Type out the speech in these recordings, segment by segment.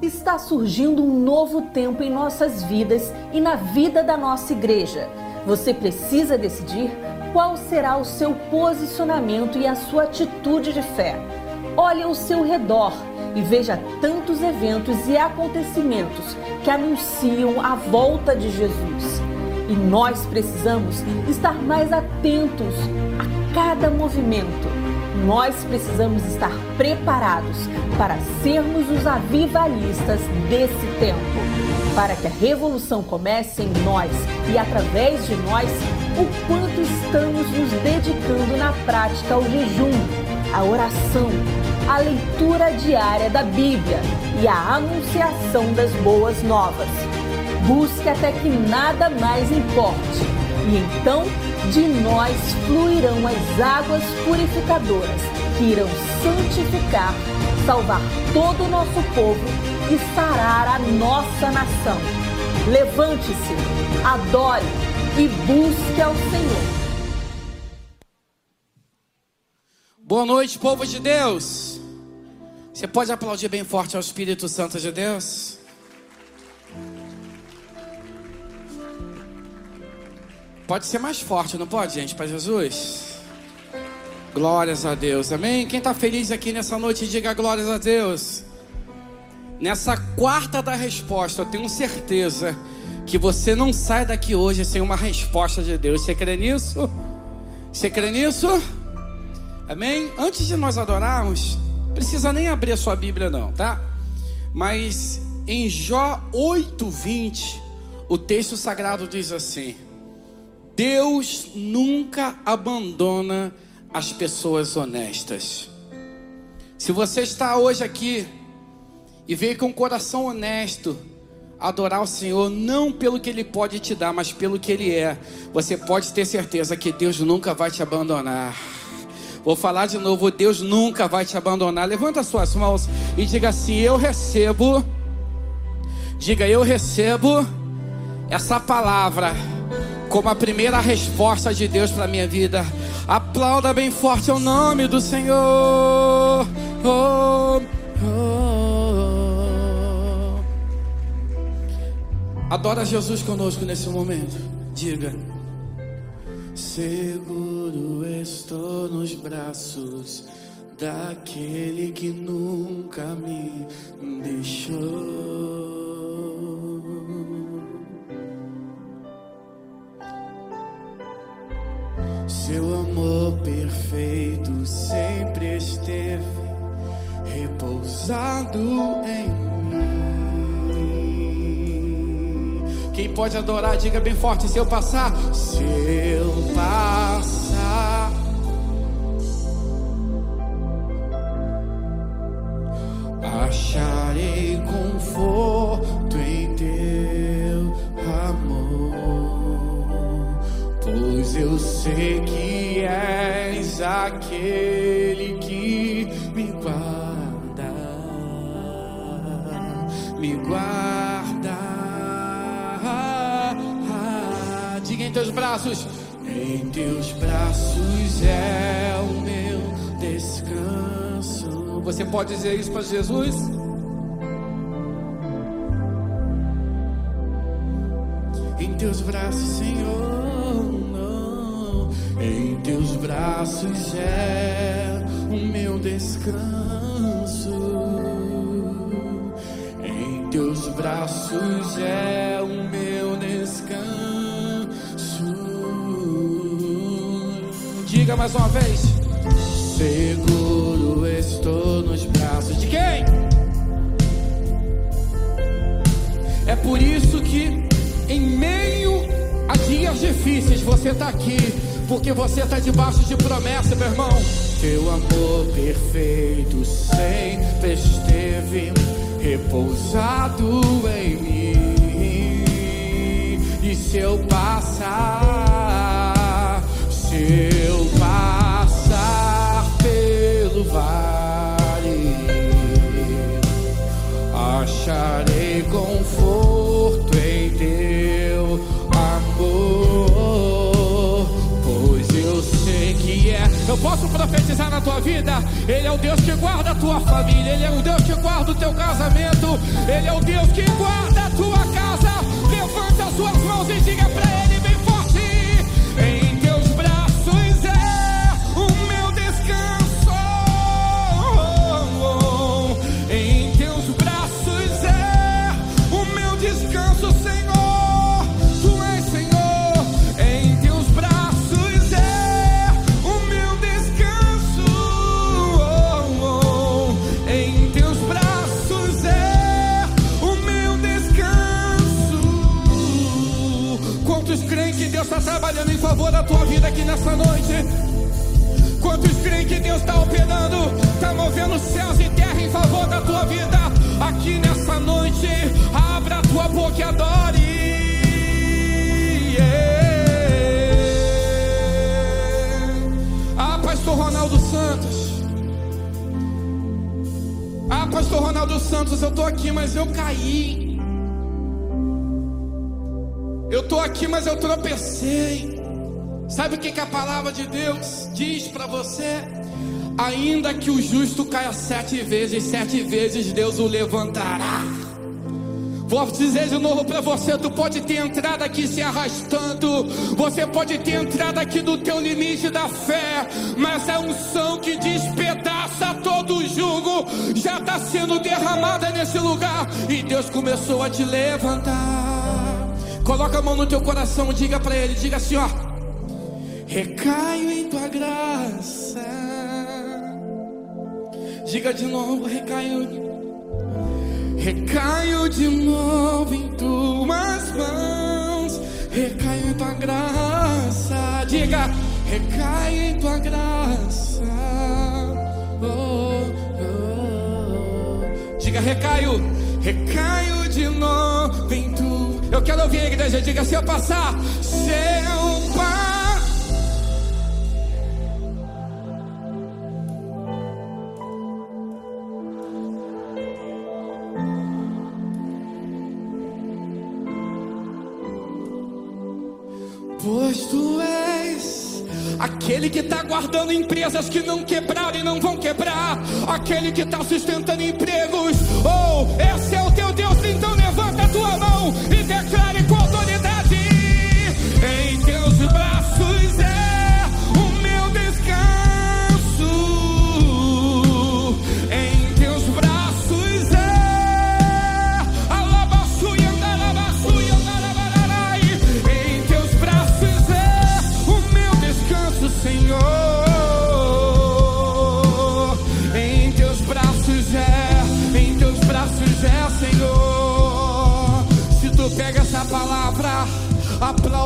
está surgindo um novo tempo em nossas vidas e na vida da nossa igreja. Você precisa decidir qual será o seu posicionamento e a sua atitude de fé. Olhe ao seu redor e veja tantos eventos e acontecimentos que anunciam a volta de Jesus. E nós precisamos estar mais atentos a cada movimento. Nós precisamos estar preparados para sermos os avivalistas desse tempo, para que a revolução comece em nós e através de nós, o quanto estamos nos dedicando na prática ao jejum, à oração, à leitura diária da Bíblia e à anunciação das boas novas. Busque até que nada mais importe, e então de nós fluirão as águas purificadoras que irão santificar, salvar todo o nosso povo e sarar a nossa nação. Levante-se, adore e busque ao Senhor. Boa noite, povo de Deus. Você pode aplaudir bem forte ao Espírito Santo de Deus? Pode ser mais forte, não pode, gente, para Jesus? Glórias a Deus, amém? Quem está feliz aqui nessa noite, diga glórias a Deus. Nessa quarta da resposta, eu tenho certeza que você não sai daqui hoje sem uma resposta de Deus. Você crê nisso? Você crê nisso? Amém? Antes de nós adorarmos, precisa nem abrir a sua Bíblia, não, tá? Mas em Jó 8:20, o texto sagrado diz assim: Deus nunca abandona as pessoas honestas. Se você está hoje aqui e veio com um coração honesto adorar o Senhor, não pelo que Ele pode te dar, mas pelo que Ele é, você pode ter certeza que Deus nunca vai te abandonar. Vou falar de novo: Deus nunca vai te abandonar. Levanta suas mãos e diga assim: Eu recebo. Diga, eu recebo essa palavra como a primeira resposta de Deus para minha vida. Aplauda bem forte o nome do Senhor. Oh, oh. Adora Jesus conosco nesse momento. Diga. Seguro estou nos braços daquele que nunca me deixou. Seu amor perfeito sempre esteve repousado em mim. Quem pode adorar, diga bem forte: se eu passar, se eu passar. Sei que és aquele que me guarda, me guarda. Diga em teus braços, em teus braços é o meu descanso. Você pode dizer isso para Jesus? Em teus braços, Senhor. Em teus braços é o meu descanso. Em teus braços é o meu descanso. Diga mais uma vez. Seguro estou nos braços de quem? É por isso que, em meio a dias difíceis, você está aqui, porque você está debaixo de promessa, meu irmão. Teu amor perfeito sempre esteve repousado em mim. E se eu passar, se eu passar pelo vale, acharei conforto Posso profetizar na tua vida. Ele é o Deus que guarda a tua família, Ele é o Deus que guarda o teu casamento. Ele é o Deus que guarda a tua casa. Levanta as suas mãos e diga para ele trabalhando em favor da tua vida aqui nessa noite? Quantos creem que Deus está operando, está movendo céus e terra em favor da tua vida? Aqui nessa noite, abra a tua boca e adore. Yeah. Ah, Pastor Ronaldo Santos. Ah, Pastor Ronaldo Santos, eu tô aqui, mas eu caí. Eu tô aqui, mas eu tropecei. Sabe o que, que a palavra de Deus diz para você? Ainda que o justo caia sete vezes, sete vezes Deus o levantará. Vou dizer de novo para você: tu pode ter entrado aqui se arrastando, você pode ter entrado aqui no teu limite da fé, mas a unção que despedaça todo o jugo já está sendo derramada nesse lugar e Deus começou a te levantar. Coloca a mão no teu coração, diga para ele, diga assim, ó. Recaio em tua graça. Diga de novo, recaio. Recaio de novo em tuas mãos. Recaio em tua graça. Diga, recaio em tua graça. Oh, oh. Diga, recaio. Recaio de novo em tu. Eu quero ouvir a igreja. Diga, se eu passar, se eu passar. Pois tu és aquele que está guardando empresas que não quebraram e não vão quebrar, aquele que está sustentando empregos. Oh, esse é o teu Deus, então levanta a tua mão e declare com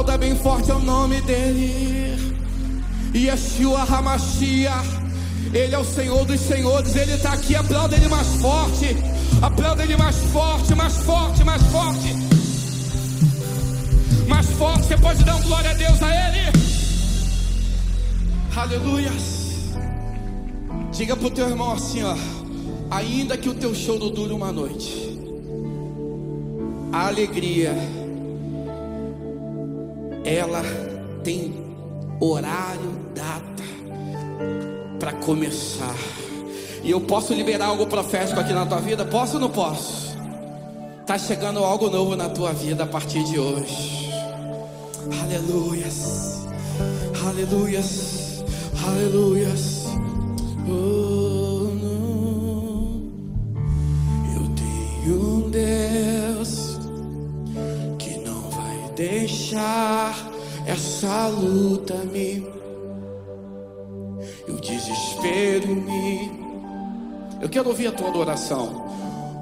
aplauda bem forte o nome dele. Yeshua Hamashia, Ele é o Senhor dos Senhores, Ele está aqui, aplauda Ele mais forte, aplauda Ele mais forte, mais forte, mais forte, mais forte, você pode dar um glória a Deus a Ele, aleluia, diga pro teu irmão assim ó, ainda que o teu show não dure uma noite, a alegria, ela tem horário, data para começar. E eu posso liberar algo profético aqui na tua vida? Posso ou não posso? Tá chegando algo novo na tua vida a partir de hoje. Aleluias. Aleluias. Aleluias. Oh, não. Eu tenho um Deus deixar essa luta me e o desespero me eu quero ouvir a tua adoração.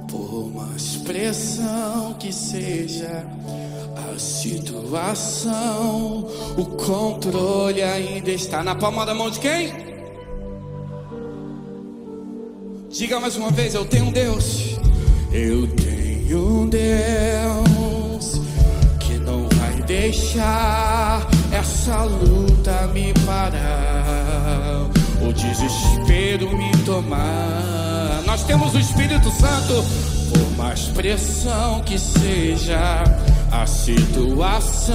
Por mais pressão que seja a situação o controle ainda está na palma da mão de quem? diga mais uma vez eu tenho um Deus. Eu tenho um Deus deixar essa luta me parar, o desespero me tomar. Nós temos o Espírito Santo, por mais pressão que seja a situação,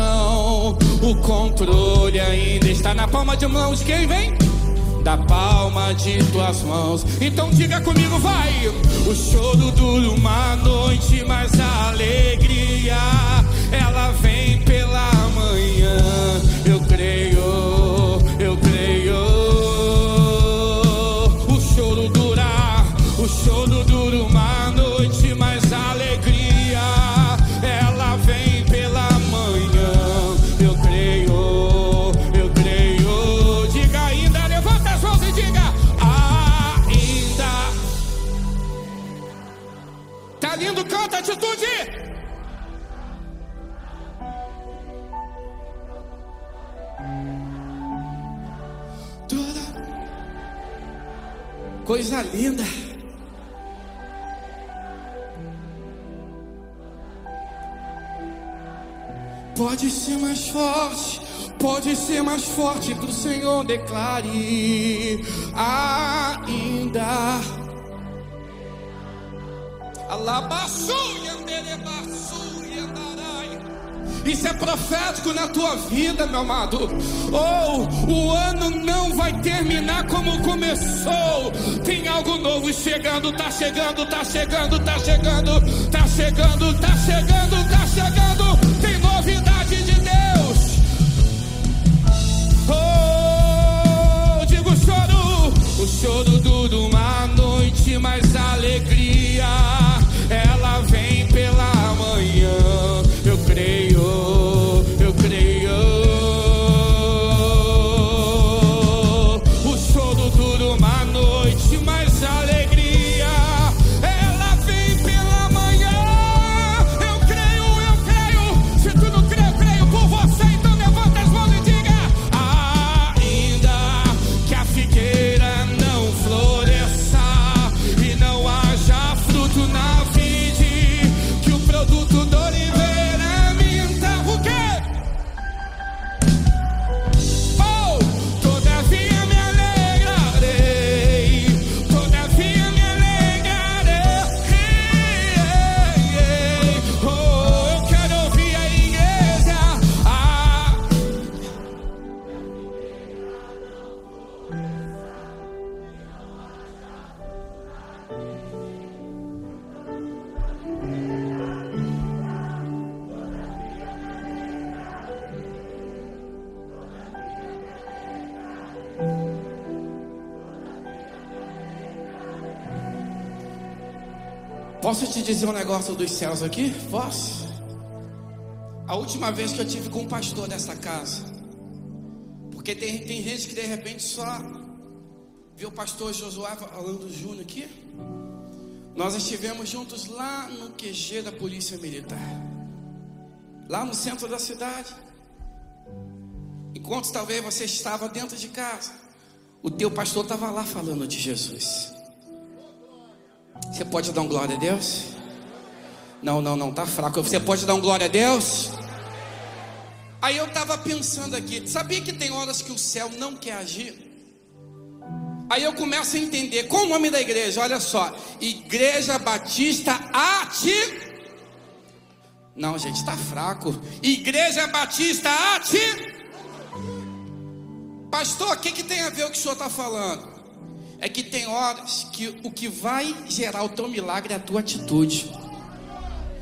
o controle ainda está na palma de mão de quem vem? da palma de tuas mãos. Então diga comigo, vai. O choro dura uma noite. Coisa ela vem pela manhã. Coisa linda. Pode ser mais forte, pode ser mais forte que o Senhor declare ainda. Isso é profético na tua vida, meu amado. Oh, o ano não vai terminar como começou. Tem algo novo chegando, tá chegando, tá chegando, tá chegando, tá chegando, tá chegando, tá chegando. Tem novidade de Deus. Oh, digo choro, o choro dura uma noite, mas alegria Posso te dizer um negócio dos céus aqui? Posso? A última vez que eu tive com um pastor dessa casa, porque tem, tem gente que de repente só viu o pastor Josué falando Júnior aqui. Nós estivemos juntos lá no QG da Polícia Militar, lá no centro da cidade. Enquanto talvez você estava dentro de casa, o teu pastor estava lá falando de Jesus. Você pode dar um glória a Deus? Não, não, não, tá fraco. Você pode dar um glória a Deus? Aí eu estava pensando aqui, sabia que tem horas que o céu não quer agir? Aí eu começo a entender, qual o nome da igreja? Olha só, Igreja Batista Ati. Não, gente, está fraco. Igreja Batista Ati. Pastor, o que, que tem a ver o que o senhor está falando? É que tem horas que o que vai gerar o teu milagre é a tua atitude.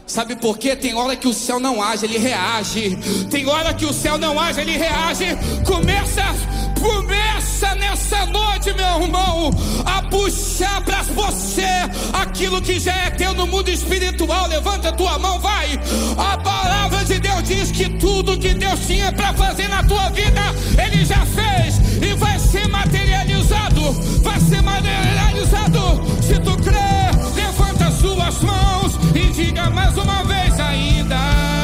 Sabe por quê? Tem hora que o céu não age, ele reage. Tem hora que o céu não age, ele reage. Começa, começa nessa noite, meu irmão, a puxar para você aquilo que já é teu no mundo espiritual. Levanta a tua mão, vai. A palavra de Deus diz que tudo que Deus tinha para fazer na tua vida, ele já fez e vai ser materializado. Vai ser materializado. Se tu as suas mãos e diga mais uma vez ainda.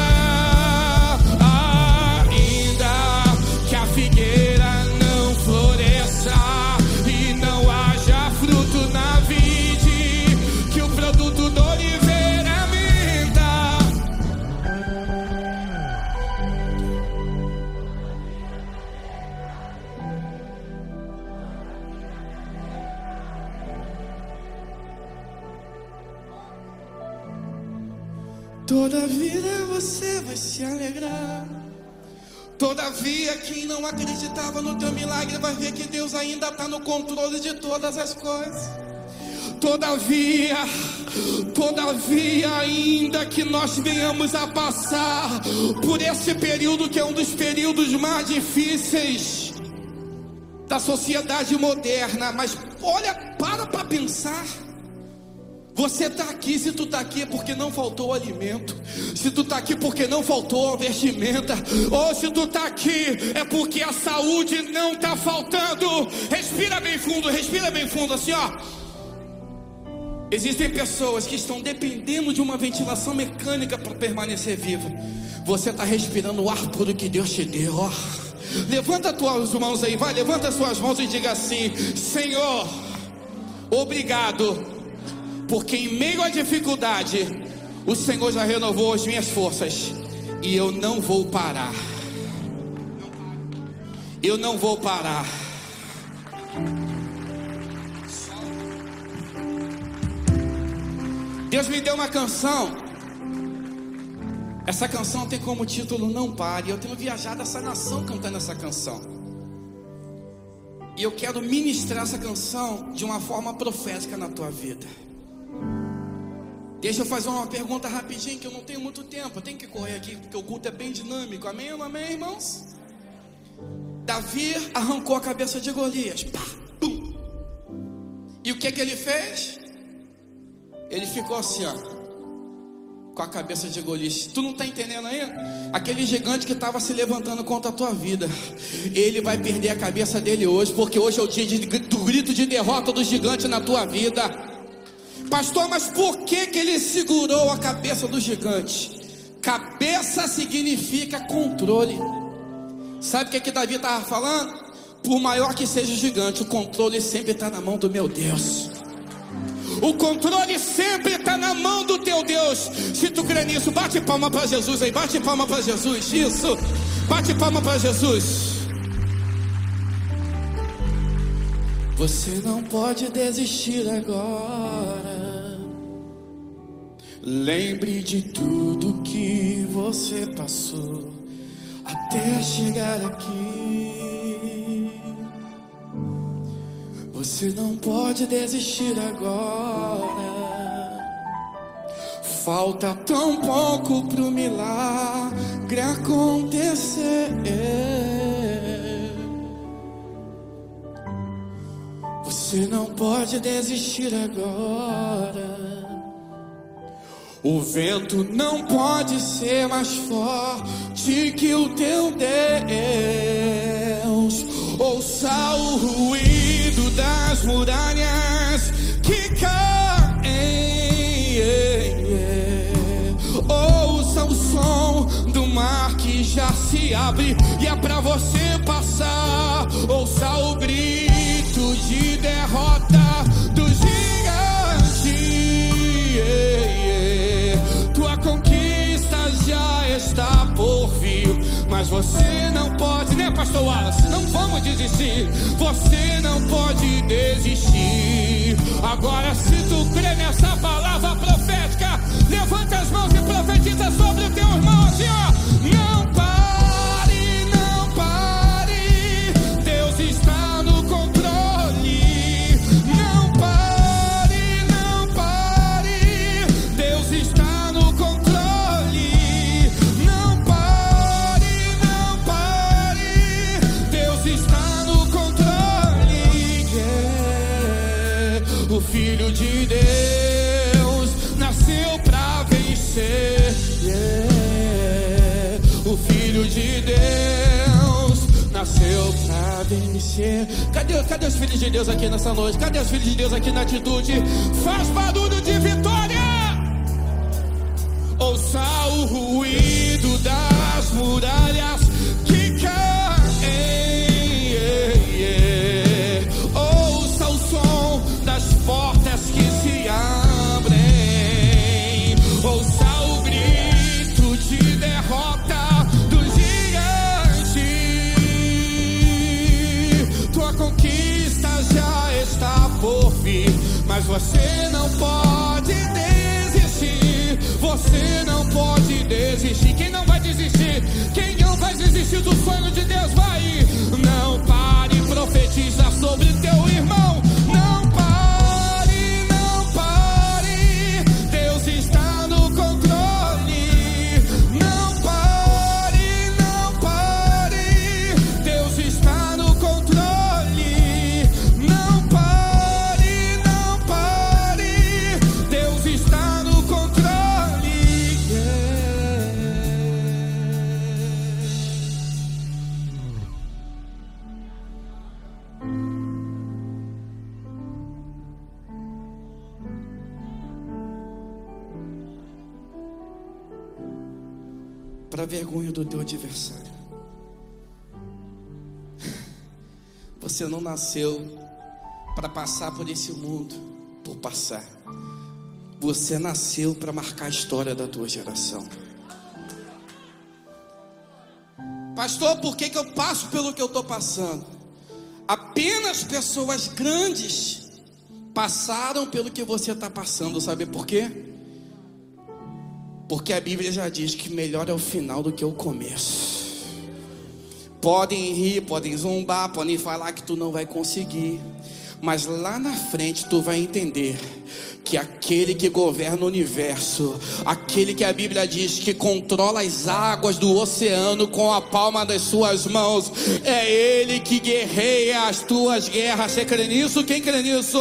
Toda vida você vai se alegrar. Todavia, quem não acreditava no teu milagre vai ver que Deus ainda está no controle de todas as coisas. Todavia, todavia, ainda que nós venhamos a passar por esse período que é um dos períodos mais difíceis da sociedade moderna, mas olha, para para pensar. Você está aqui, se tu está aqui é porque não faltou alimento, se tu está aqui porque não faltou vestimenta, ou se tu está aqui é porque a saúde não está faltando. Respira bem fundo, respira bem fundo, assim ó. Existem pessoas que estão dependendo de uma ventilação mecânica para permanecer viva. Você está respirando o ar puro que Deus te deu. ó. Levanta as tuas mãos aí, vai, levanta as suas mãos e diga assim: Senhor, obrigado, porque em meio à dificuldade, o Senhor já renovou as minhas forças e eu não vou parar. Eu não vou parar. Deus me deu uma canção. Essa canção tem como título Não Pare. Eu tenho viajado essa nação cantando essa canção. E eu quero ministrar essa canção de uma forma profética na tua vida. Deixa eu fazer uma pergunta rapidinho, que eu não tenho muito tempo. Eu tenho que correr aqui, porque o culto é bem dinâmico. Amém ou amém, irmãos? Davi arrancou a cabeça de Golias. Pá, pum. E o que, que ele fez? Ele ficou assim, ó, com a cabeça de Golias. Tu não está entendendo ainda? Aquele gigante que estava se levantando contra a tua vida, ele vai perder a cabeça dele hoje, porque hoje é o dia de, do grito de derrota do gigante na tua vida. Pastor, mas por que, que ele segurou a cabeça do gigante? Cabeça significa controle. Sabe o que, que Davi estava falando? Por maior que seja o gigante, o controle sempre está na mão do meu Deus. O controle sempre está na mão do teu Deus. Se tu crê nisso, bate palma para Jesus aí, bate palma para Jesus. Isso, bate palma para Jesus. Você não pode desistir agora. Lembre de tudo que você passou até chegar aqui. Você não pode desistir agora. Falta tão pouco pro milagre acontecer. Você não pode desistir agora. O vento não pode ser mais forte que o teu Deus. Ouça o ruído das muralhas que caem. Ouça o som do mar que já se abre e é pra você passar. Ouça o grito de derrota do mas você não pode, né, Pastor Wallace? Não vamos desistir. Você não pode desistir. Agora, se tu crê nessa palavra profética, levanta as mãos e profetiza sobre o teu irmão, assim, ó. Não pare, vencer. Cadê, cadê os filhos de Deus aqui nessa noite? Cadê os filhos de Deus aqui na atitude? Faz barulho de vitória! Ouça o ruído das muralhas você não pode desistir. Você não pode desistir. Quem não vai desistir? Quem não vai desistir do sonho de Deus? Vai! Não pare, profetiza sobre teu irmão. Você não nasceu para passar por esse mundo, por passar. Você nasceu para marcar a história da tua geração. Pastor, por que, que eu passo pelo que eu estou passando? Apenas pessoas grandes passaram pelo que você está passando, sabe por quê? Porque a Bíblia já diz que melhor é o final do que o começo. Podem rir, podem zombar, podem falar que tu não vai conseguir, mas lá na frente tu vai entender que aquele que governa o universo, aquele que a Bíblia diz que controla as águas do oceano com a palma das suas mãos, é ele que guerreia as tuas guerras. Você crê nisso? Quem crê nisso?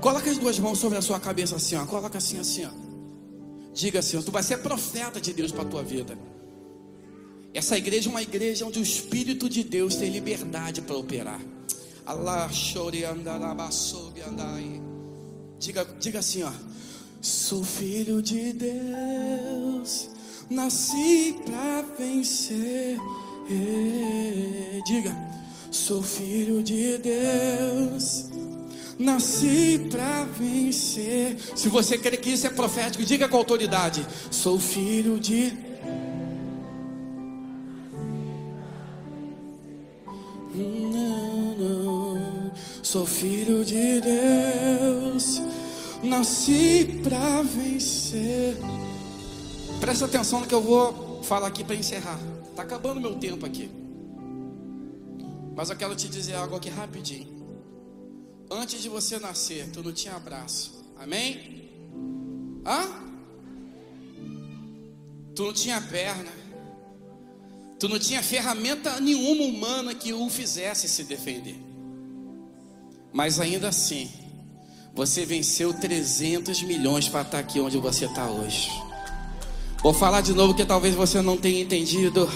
Coloca as duas mãos sobre a sua cabeça assim, ó. Coloca assim, assim, ó. Diga assim, ó, tu vai ser profeta de Deus para a tua vida. Essa igreja é uma igreja onde o Espírito de Deus tem liberdade para operar. Allah Diga, diga assim, ó. Sou filho de Deus, nasci para vencer. Diga, sou filho de Deus, nasci para vencer. Se você crê que isso é profético, diga com autoridade: Sou filho de Deus Sou filho de Deus, nasci para vencer. Presta atenção no que eu vou falar aqui para encerrar. Tá acabando meu tempo aqui. Mas eu quero te dizer algo aqui rapidinho. Antes de você nascer, tu não tinha abraço. Amém? Hã? Tu não tinha perna. Tu não tinha ferramenta nenhuma humana que o fizesse se defender. Mas ainda assim, você venceu 300 milhões para estar aqui onde você está hoje. Vou falar de novo que talvez você não tenha entendido.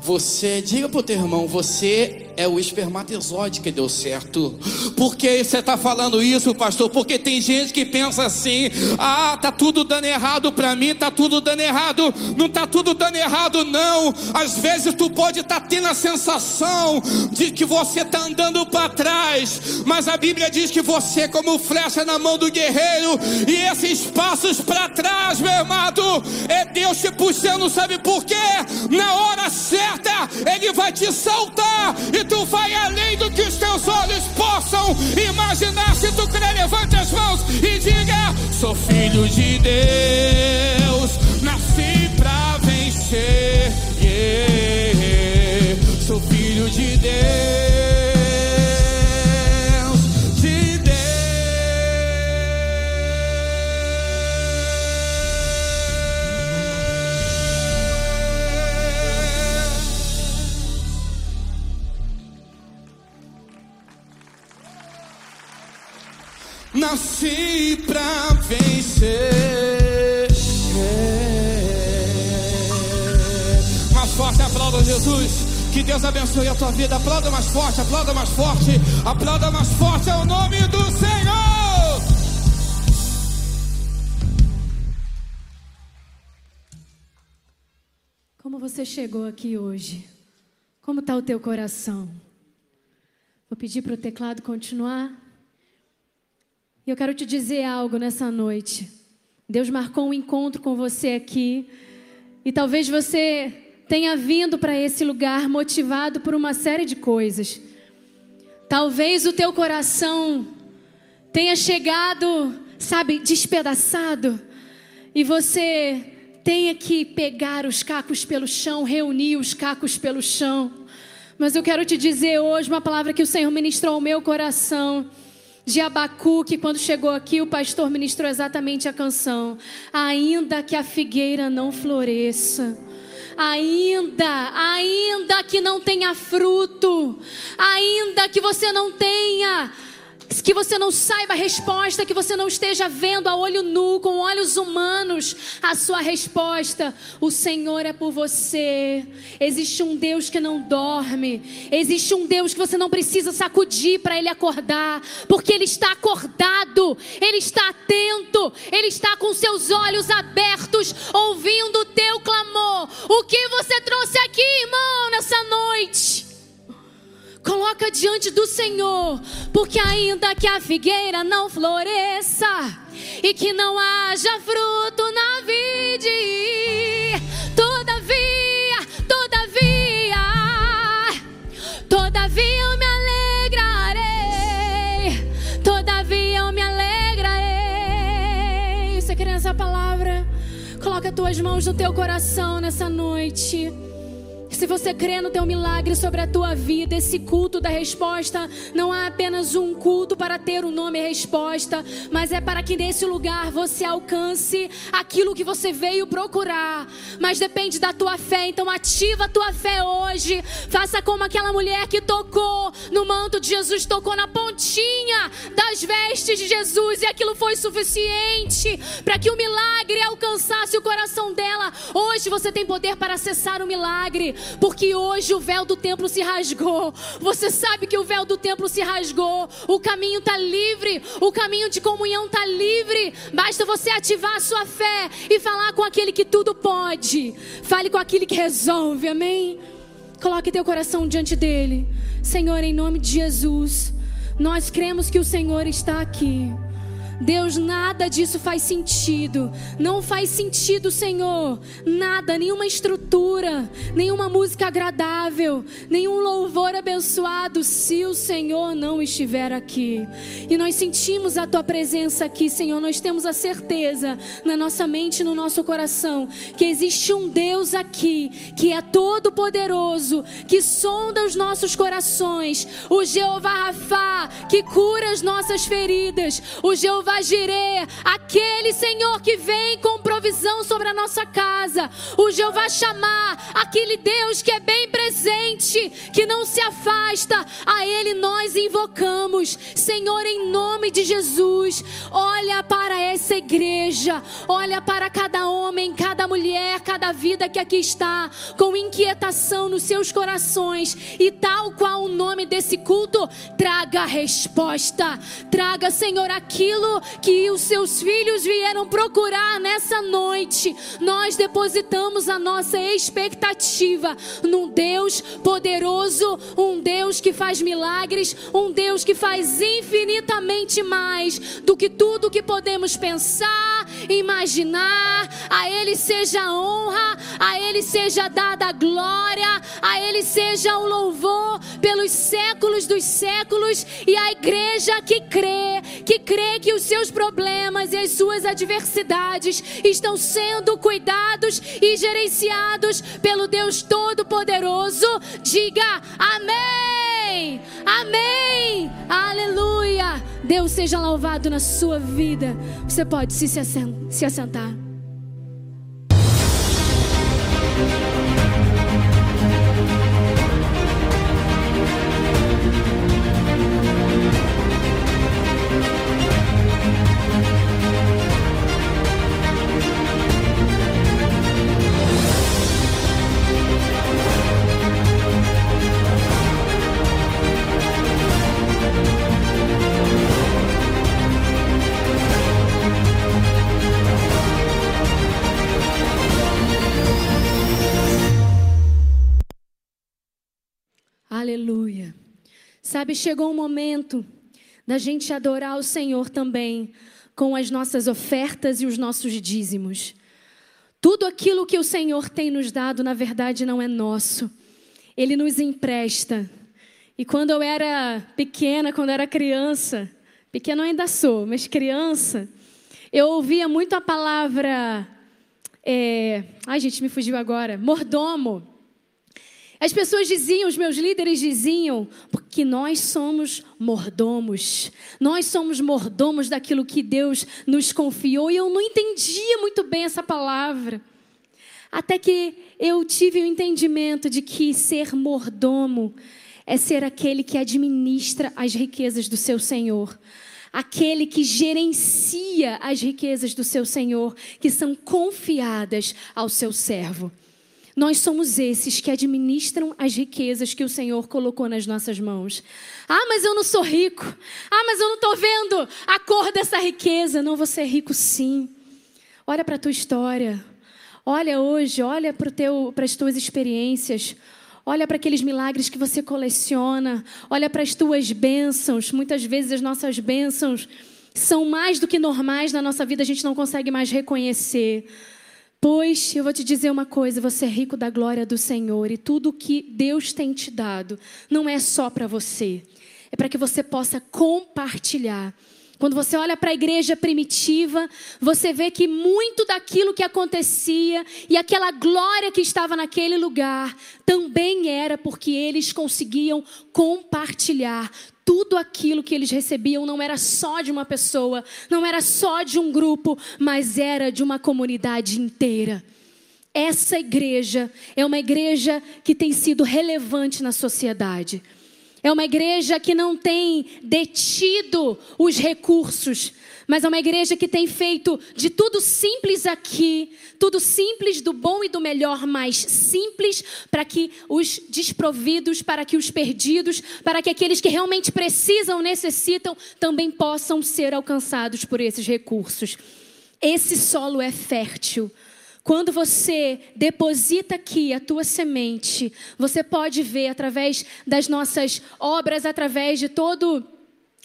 Você, diga para o teu irmão, você é o espermatozoide que deu certo. Por que você está falando isso, pastor? Porque tem gente que pensa assim: ah, tá tudo dando errado para mim, tá tudo dando errado. Não tá tudo dando errado, não. Às vezes tu pode estar tá tendo a sensação de que você está andando para trás, mas a Bíblia diz que você, é como flecha na mão do guerreiro, e esses passos para trás, meu amado, é Deus te puxando, sabe por quê? Na hora certa, Ele vai te saltar e tu vai além do que os teus olhos possam imaginar. Se tu crer, levante as mãos e diga: Sou filho de Deus, nasci pra vencer. Yeah. Sou filho de Deus. Nasci pra vencer. Mais forte, aplauda Jesus. Que Deus abençoe a tua vida. Aplauda mais forte, aplauda mais forte, aplauda mais forte. É o nome do Senhor. Como você chegou aqui hoje? Como está o teu coração? Vou pedir para o teclado continuar. E eu quero te dizer algo nessa noite. Deus marcou um encontro com você aqui. E talvez você tenha vindo para esse lugar motivado por uma série de coisas. Talvez o teu coração tenha chegado, sabe, despedaçado. E você tenha que pegar os cacos pelo chão, reunir os cacos pelo chão. Mas eu quero te dizer hoje uma palavra que o Senhor ministrou ao meu coração de Abacuque, quando chegou aqui, o pastor ministrou exatamente a canção. Ainda que a figueira não floresça, ainda, ainda que não tenha fruto, ainda que você não tenha que você não saiba a resposta, que você não esteja vendo a olho nu, com olhos humanos, a sua resposta. O Senhor é por você. Existe um Deus que não dorme. Existe um Deus que você não precisa sacudir para ele acordar, porque ele está acordado, ele está atento, ele está com seus olhos abertos, ouvindo o teu clamor. O que você trouxe aqui, irmão, nessa noite? Coloca diante do Senhor, porque ainda que a figueira não floresça e que não haja fruto na vide, todavia, todavia, todavia eu me alegrarei, todavia eu me alegrarei. Você quer essa palavra? Coloca as tuas mãos no teu coração nessa noite. Se você crê no teu milagre sobre a tua vida, esse culto da resposta não é apenas um culto para ter o nome resposta, mas é para que nesse lugar você alcance aquilo que você veio procurar. Mas depende da tua fé, então ativa a tua fé hoje. Faça como aquela mulher que tocou no manto de Jesus, tocou na pontinha das vestes de Jesus e aquilo foi suficiente para que o milagre alcançasse o coração dela. Hoje você tem poder para acessar o milagre porque hoje o véu do templo se rasgou. Você sabe que o véu do templo se rasgou. O caminho está livre, o caminho de comunhão está livre. Basta você ativar a sua fé e falar com aquele que tudo pode. Fale com aquele que resolve, amém? Coloque teu coração diante dele. Senhor, em nome de Jesus, nós cremos que o Senhor está aqui. Deus, nada disso faz sentido. Não faz sentido, Senhor. Nada, nenhuma estrutura, nenhuma música agradável, nenhum louvor abençoado se o Senhor não estiver aqui. E nós sentimos a tua presença aqui, Senhor. Nós temos a certeza na nossa mente no nosso coração que existe um Deus aqui que é todo poderoso, que sonda os nossos corações, o Jeová Rafa, que cura as nossas feridas, o Jeová Jeová Jireh, aquele Senhor que vem com provisão sobre a nossa casa, o Jeová chamar, aquele Deus que é bem presente, que não se afasta, a Ele nós invocamos, Senhor, em nome de Jesus, olha para essa igreja, olha para cada homem, cada mulher, cada vida que aqui está, com inquietação nos seus corações, e tal qual o nome desse culto, traga resposta, traga, Senhor, aquilo que os seus filhos vieram procurar nessa noite. Nós depositamos a nossa expectativa num Deus poderoso, um Deus que faz milagres, um Deus que faz infinitamente mais do que tudo que podemos pensar, imaginar. A Ele seja a honra, a Ele seja dada a glória, a Ele seja o louvor pelos séculos dos séculos e a igreja que crê, que crê que os seus problemas e as suas adversidades estão sendo cuidados e gerenciados pelo Deus Todo-Poderoso. Diga amém! Amém! Aleluia! Deus seja louvado na sua vida. Você pode se, se assentar. Aleluia. Sabe, chegou o momento da gente adorar o Senhor também com as nossas ofertas e os nossos dízimos. Tudo aquilo que o Senhor tem nos dado, na verdade, não é nosso. Ele nos empresta. E quando eu era pequena, quando eu era criança, pequena ainda sou, mas criança, eu ouvia muito a palavra. É... Ai, gente, me fugiu agora. Mordomo. As pessoas diziam, os meus líderes diziam, porque nós somos mordomos. Nós somos mordomos daquilo que Deus nos confiou. E eu não entendia muito bem essa palavra. Até que eu tive o entendimento de que ser mordomo é ser aquele que administra as riquezas do seu Senhor. Aquele que gerencia as riquezas do seu Senhor, que são confiadas ao seu servo. Nós somos esses que administram as riquezas que o Senhor colocou nas nossas mãos. Ah, mas eu não sou rico. Ah, mas eu não estou vendo a cor dessa riqueza. Não, você é rico sim. Olha para a tua história. Olha hoje, olha para as tuas experiências. Olha para aqueles milagres que você coleciona. Olha para as tuas bênçãos. Muitas vezes as nossas bênçãos são mais do que normais na nossa vida, a gente não consegue mais reconhecer. Pois eu vou te dizer uma coisa: você é rico da glória do Senhor e tudo que Deus tem te dado não é só para você, é para que você possa compartilhar. Quando você olha para a igreja primitiva, você vê que muito daquilo que acontecia e aquela glória que estava naquele lugar também era porque eles conseguiam compartilhar tudo aquilo que eles recebiam não era só de uma pessoa, não era só de um grupo, mas era de uma comunidade inteira. Essa igreja é uma igreja que tem sido relevante na sociedade. É uma igreja que não tem detido os recursos, mas é uma igreja que tem feito de tudo simples aqui, tudo simples do bom e do melhor, mais simples para que os desprovidos, para que os perdidos, para que aqueles que realmente precisam, necessitam, também possam ser alcançados por esses recursos. Esse solo é fértil. Quando você deposita aqui a tua semente, você pode ver através das nossas obras, através de todo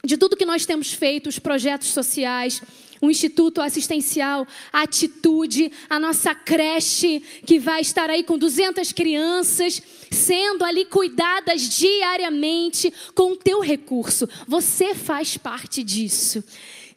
de tudo que nós temos feito, os projetos sociais, o Instituto Assistencial Atitude, a nossa creche, que vai estar aí com 200 crianças, sendo ali cuidadas diariamente com o teu recurso. Você faz parte disso.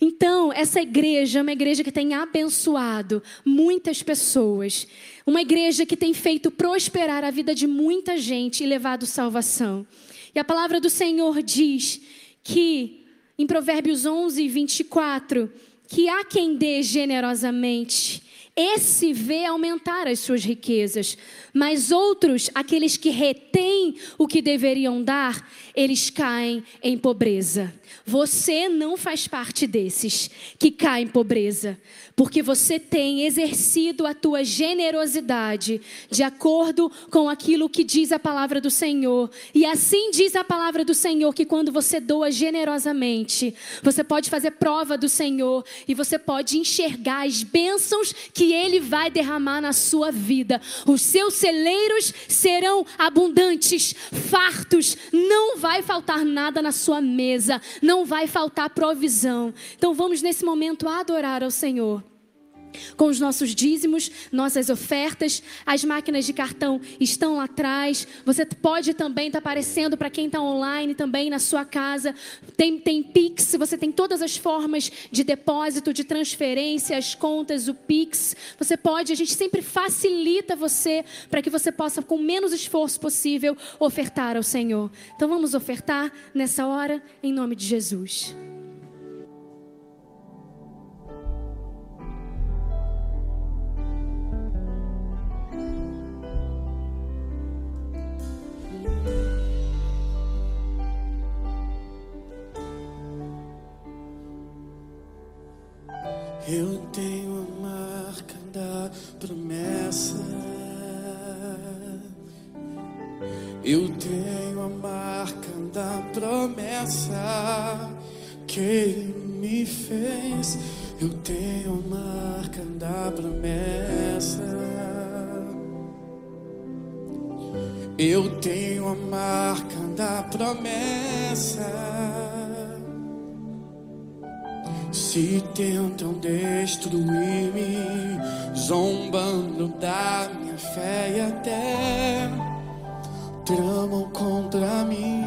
Então, essa igreja é uma igreja que tem abençoado muitas pessoas, uma igreja que tem feito prosperar a vida de muita gente e levado salvação. E a palavra do Senhor diz que, em Provérbios 11, 24, que há quem dê generosamente, esse vê aumentar as suas riquezas, mas outros, aqueles que retêm o que deveriam dar, eles caem em pobreza. Você não faz parte desses que caem em pobreza, porque você tem exercido a tua generosidade de acordo com aquilo que diz a palavra do Senhor. E assim diz a palavra do Senhor que quando você doa generosamente, você pode fazer prova do Senhor e você pode enxergar as bênçãos que ele vai derramar na sua vida. Os seus celeiros serão abundantes, fartos, não vai faltar nada na sua mesa, não vai faltar provisão. Então vamos nesse momento adorar ao Senhor com os nossos dízimos, nossas ofertas. As máquinas de cartão estão lá atrás. Você pode também estar tá aparecendo para quem está online também na sua casa. Tem, tem Pix, você tem todas as formas de depósito, de transferência, as contas, o Pix. Você pode, a gente sempre facilita você para que você possa, com menos esforço possível, ofertar ao Senhor. Então vamos ofertar nessa hora, em nome de Jesus. Eu tenho a marca da promessa. Eu tenho a marca da promessa que me fez. Eu tenho a marca da promessa. Eu tenho a marca da promessa. Se tentam destruir-me, zombando da minha fé e até tramam contra mim.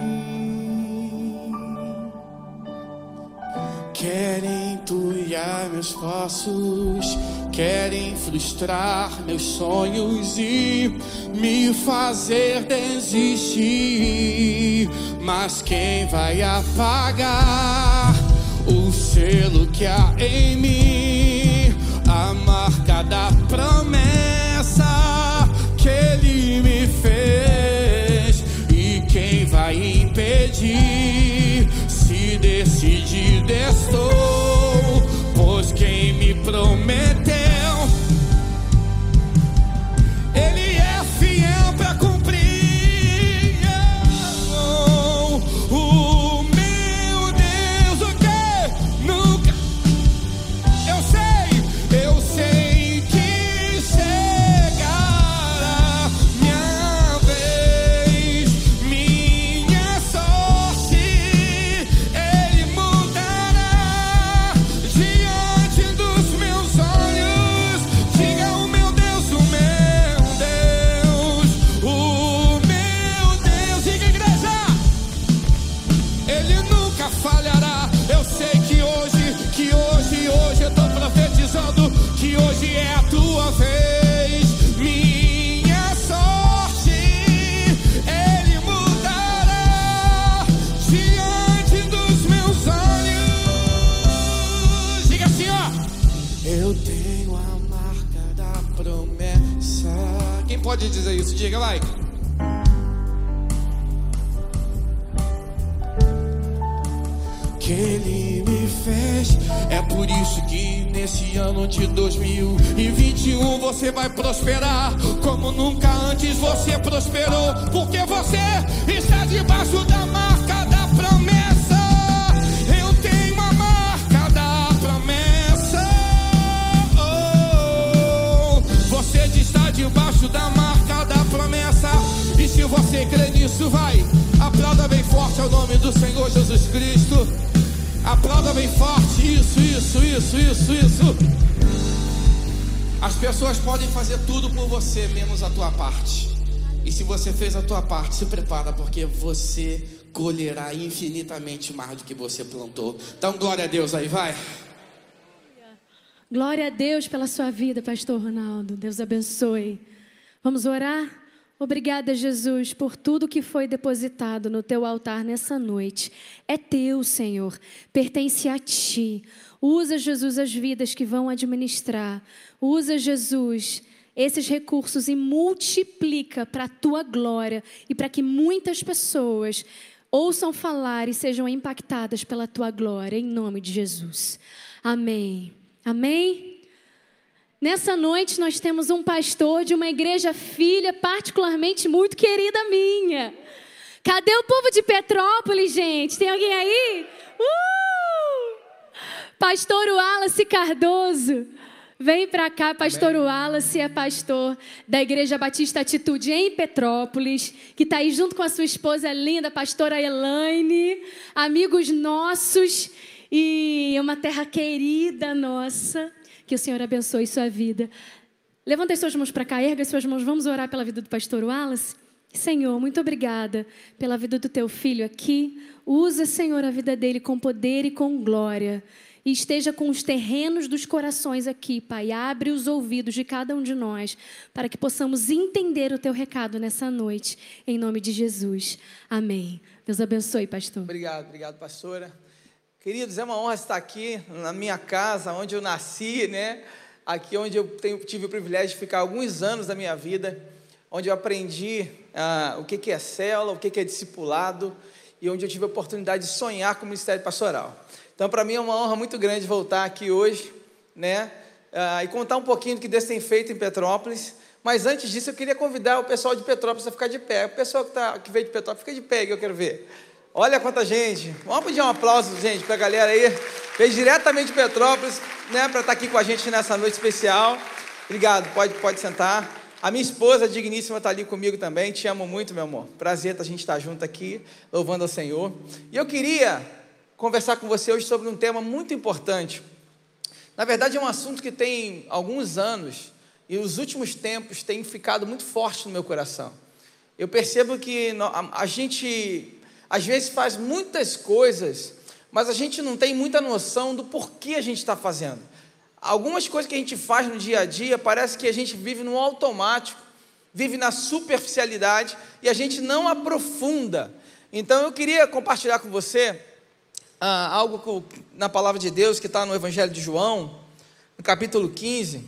Querem entulhar meus passos, querem frustrar meus sonhos e me fazer desistir. Mas quem vai apagar? o selo que há em mim, a marca da promessa que ele me fez. E quem vai impedir se decidir estou? Pois quem me prometeu. Dizer isso? Diga, vai. Que ele me fez. É por isso que nesse ano de 2021 você vai prosperar como nunca antes você prosperou, porque você está debaixo da marca da promessa. Eu tenho a marca da promessa. Oh, você está debaixo da marca promessa. E se você crê nisso, vai. Aplauda bem forte ao nome do Senhor Jesus Cristo. Aplauda bem forte. Isso, isso, isso, isso, isso. As pessoas podem fazer tudo por você, menos a tua parte. E se você fez a tua parte, se prepara, porque você colherá infinitamente mais do que você plantou. Então, glória a Deus aí, vai. Glória a Deus pela sua vida, Pastor Ronaldo. Deus abençoe. Vamos orar? Obrigada, Jesus, por tudo que foi depositado no teu altar nessa noite. É teu, Senhor, pertence a ti. Usa, Jesus, as vidas que vão administrar. Usa, Jesus, esses recursos e multiplica para a tua glória e para que muitas pessoas ouçam falar e sejam impactadas pela tua glória, em nome de Jesus. Amém. Amém. Nessa noite nós temos um pastor de uma igreja filha, particularmente muito querida minha. Cadê o povo de Petrópolis, gente? Tem alguém aí? Uh! Pastor Wallace Cardoso. Vem para cá, pastor Amém. Wallace é pastor da Igreja Batista Atitude em Petrópolis, que está aí junto com a sua esposa linda, pastora Elaine, amigos nossos e uma terra querida nossa. Que o Senhor abençoe sua vida. Levanta as suas mãos para cá, erga as suas mãos. Vamos orar pela vida do pastor Wallace. Senhor, muito obrigada pela vida do teu filho aqui. Usa, Senhor, a vida dele com poder e com glória. E esteja com os terrenos dos corações aqui, Pai. Abre os ouvidos de cada um de nós para que possamos entender o teu recado nessa noite. Em nome de Jesus. Amém. Deus abençoe, pastor. Obrigado, obrigado, pastora. Queridos, é uma honra estar aqui na minha casa, onde eu nasci, né? Aqui onde eu tenho, tive o privilégio de ficar alguns anos da minha vida, onde eu aprendi ah, o que, que é célula, o que, que é discipulado, e onde eu tive a oportunidade de sonhar com o ministério pastoral. Então, para mim é uma honra muito grande voltar aqui hoje, né? Ah, e contar um pouquinho do que Deus tem feito em Petrópolis. Mas antes disso, eu queria convidar o pessoal de Petrópolis a ficar de pé. O pessoal que, tá, que veio de Petrópolis, fica de pé, que eu quero ver. Olha quanta gente. Vamos pedir um aplauso, gente, para a galera aí. Veio diretamente de Petrópolis, né, para estar tá aqui com a gente nessa noite especial. Obrigado, pode, pode sentar. A minha esposa digníssima está ali comigo também. Te amo muito, meu amor. Prazer a gente estar tá junto aqui, louvando ao Senhor. E eu queria conversar com você hoje sobre um tema muito importante. Na verdade, é um assunto que tem alguns anos e nos últimos tempos tem ficado muito forte no meu coração. Eu percebo que a gente às vezes faz muitas coisas, mas a gente não tem muita noção do porquê a gente está fazendo. Algumas coisas que a gente faz no dia a dia, parece que a gente vive no automático, vive na superficialidade e a gente não aprofunda. Então eu queria compartilhar com você ah, algo na palavra de Deus que está no Evangelho de João, no capítulo 15,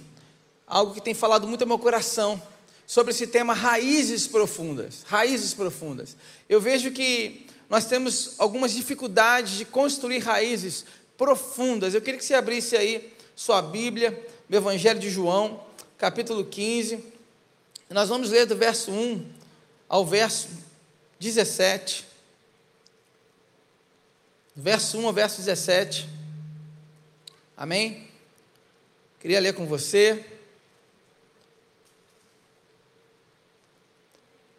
algo que tem falado muito ao meu coração sobre esse tema raízes profundas. Raízes profundas. Eu vejo que nós temos algumas dificuldades de construir raízes profundas. Eu queria que você abrisse aí sua Bíblia, o Evangelho de João, capítulo 15. Nós vamos ler do verso 1 ao verso 17. Verso 1 ao verso 17. Amém? Queria ler com você.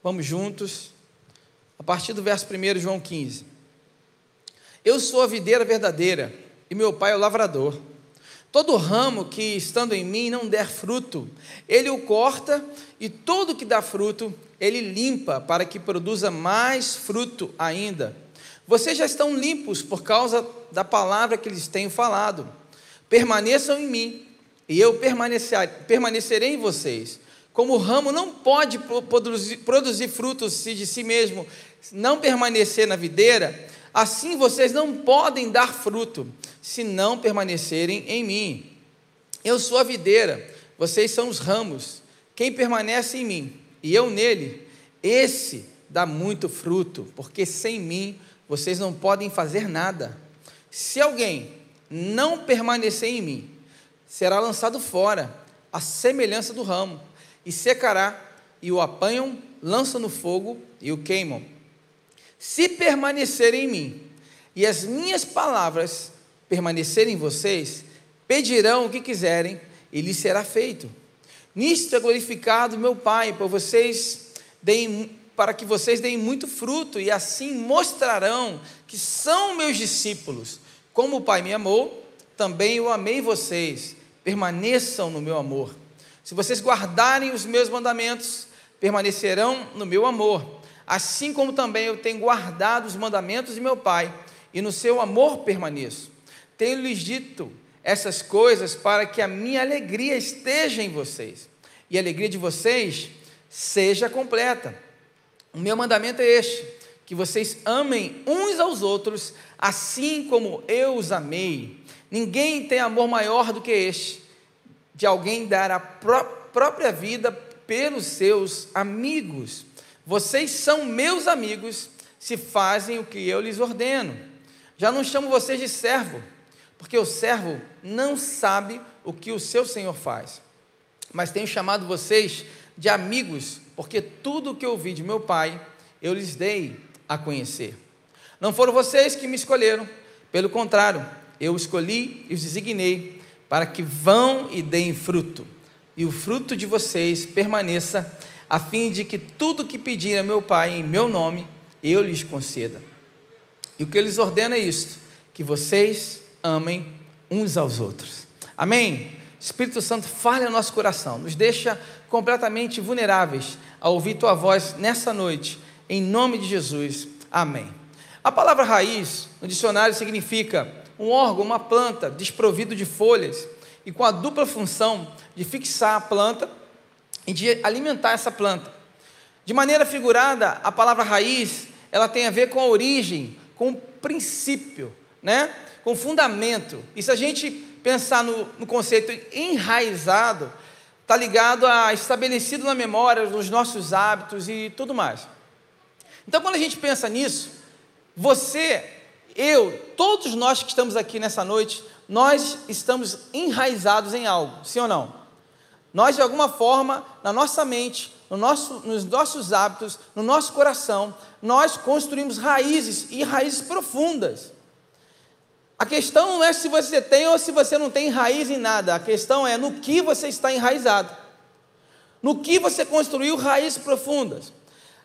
Vamos juntos a partir do verso 1, João 15. Eu sou a videira verdadeira e meu pai é o lavrador. Todo ramo que estando em mim não der fruto, ele o corta, e todo que dá fruto, ele limpa, para que produza mais fruto ainda. Vocês já estão limpos por causa da palavra que lhes tenho falado. Permaneçam em mim, e eu permanecerei em vocês. Como o ramo não pode produzir, produzir frutos se de si mesmo não permanecer na videira, assim vocês não podem dar fruto, se não permanecerem em mim. Eu sou a videira, vocês são os ramos. Quem permanece em mim e eu nele, esse dá muito fruto, porque sem mim vocês não podem fazer nada. Se alguém não permanecer em mim, será lançado fora, a semelhança do ramo, e secará, e o apanham, lançam no fogo e o queimam. Se permanecerem em mim, e as minhas palavras permanecerem em vocês, pedirão o que quiserem, e lhes será feito. Nisto é glorificado meu Pai, por vocês deem, para que vocês deem muito fruto, e assim mostrarão que são meus discípulos. Como o Pai me amou, também eu amei vocês. Permaneçam no meu amor. Se vocês guardarem os meus mandamentos, permanecerão no meu amor. Assim como também eu tenho guardado os mandamentos de meu Pai, e no seu amor permaneço. Tenho-lhes dito essas coisas para que a minha alegria esteja em vocês e a alegria de vocês seja completa. O meu mandamento é este: que vocês amem uns aos outros, assim como eu os amei. Ninguém tem amor maior do que este, de alguém dar a pró própria vida pelos seus amigos. Vocês são meus amigos se fazem o que eu lhes ordeno. Já não chamo vocês de servo porque o servo não sabe o que o seu senhor faz. Mas tenho chamado vocês de amigos, porque tudo o que ouvi de meu pai, eu lhes dei a conhecer. Não foram vocês que me escolheram, pelo contrário, eu escolhi e os designei para que vão e deem fruto, e o fruto de vocês permaneça, a fim de que tudo que pedirem a meu Pai em meu nome, eu lhes conceda. E o que eles ordena é isto: que vocês amem uns aos outros. Amém? Espírito Santo, fale ao nosso coração, nos deixa completamente vulneráveis a ouvir tua voz nessa noite, em nome de Jesus. Amém. A palavra raiz no dicionário significa um órgão, uma planta desprovido de folhas e com a dupla função de fixar a planta e de alimentar essa planta. De maneira figurada, a palavra raiz, ela tem a ver com a origem, com o princípio, né? com fundamento. E se a gente pensar no, no conceito enraizado, está ligado a estabelecido na memória, nos nossos hábitos e tudo mais. Então, quando a gente pensa nisso, você, eu, todos nós que estamos aqui nessa noite, nós estamos enraizados em algo, sim ou não? Nós, de alguma forma, na nossa mente, no nosso, nos nossos hábitos, no nosso coração, nós construímos raízes e raízes profundas. A questão não é se você tem ou se você não tem raiz em nada, a questão é no que você está enraizado, no que você construiu raízes profundas.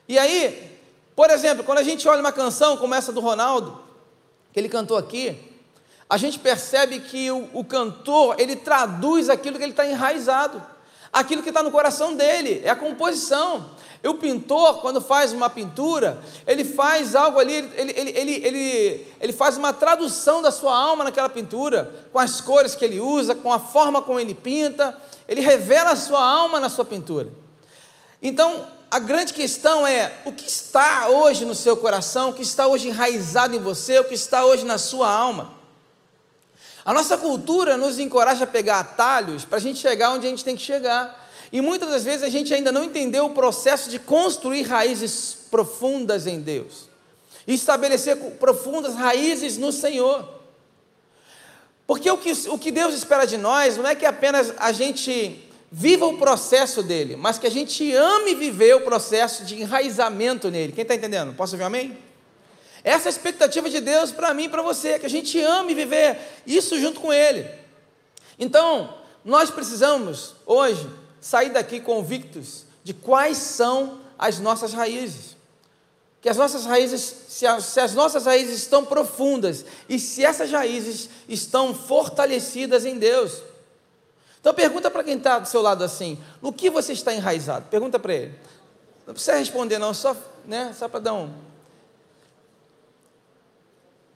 E aí, por exemplo, quando a gente olha uma canção como essa do Ronaldo, que ele cantou aqui, a gente percebe que o, o cantor, ele traduz aquilo que ele está enraizado, aquilo que está no coração dele, é a composição. E o pintor, quando faz uma pintura, ele faz algo ali, ele, ele, ele, ele, ele faz uma tradução da sua alma naquela pintura, com as cores que ele usa, com a forma como ele pinta, ele revela a sua alma na sua pintura. Então, a grande questão é o que está hoje no seu coração, o que está hoje enraizado em você, o que está hoje na sua alma. A nossa cultura nos encoraja a pegar atalhos para a gente chegar onde a gente tem que chegar. E muitas das vezes a gente ainda não entendeu o processo de construir raízes profundas em Deus, estabelecer profundas raízes no Senhor. Porque o que, o que Deus espera de nós não é que apenas a gente viva o processo dele, mas que a gente ame viver o processo de enraizamento nele. Quem está entendendo? Posso ouvir amém? Essa é a expectativa de Deus para mim e para você, que a gente ame viver isso junto com Ele. Então, nós precisamos hoje sair daqui convictos de quais são as nossas raízes. Que as nossas raízes, se as, se as nossas raízes estão profundas e se essas raízes estão fortalecidas em Deus. Então pergunta para quem está do seu lado assim, no que você está enraizado? Pergunta para ele. Não precisa responder não, só, né, só para dar um.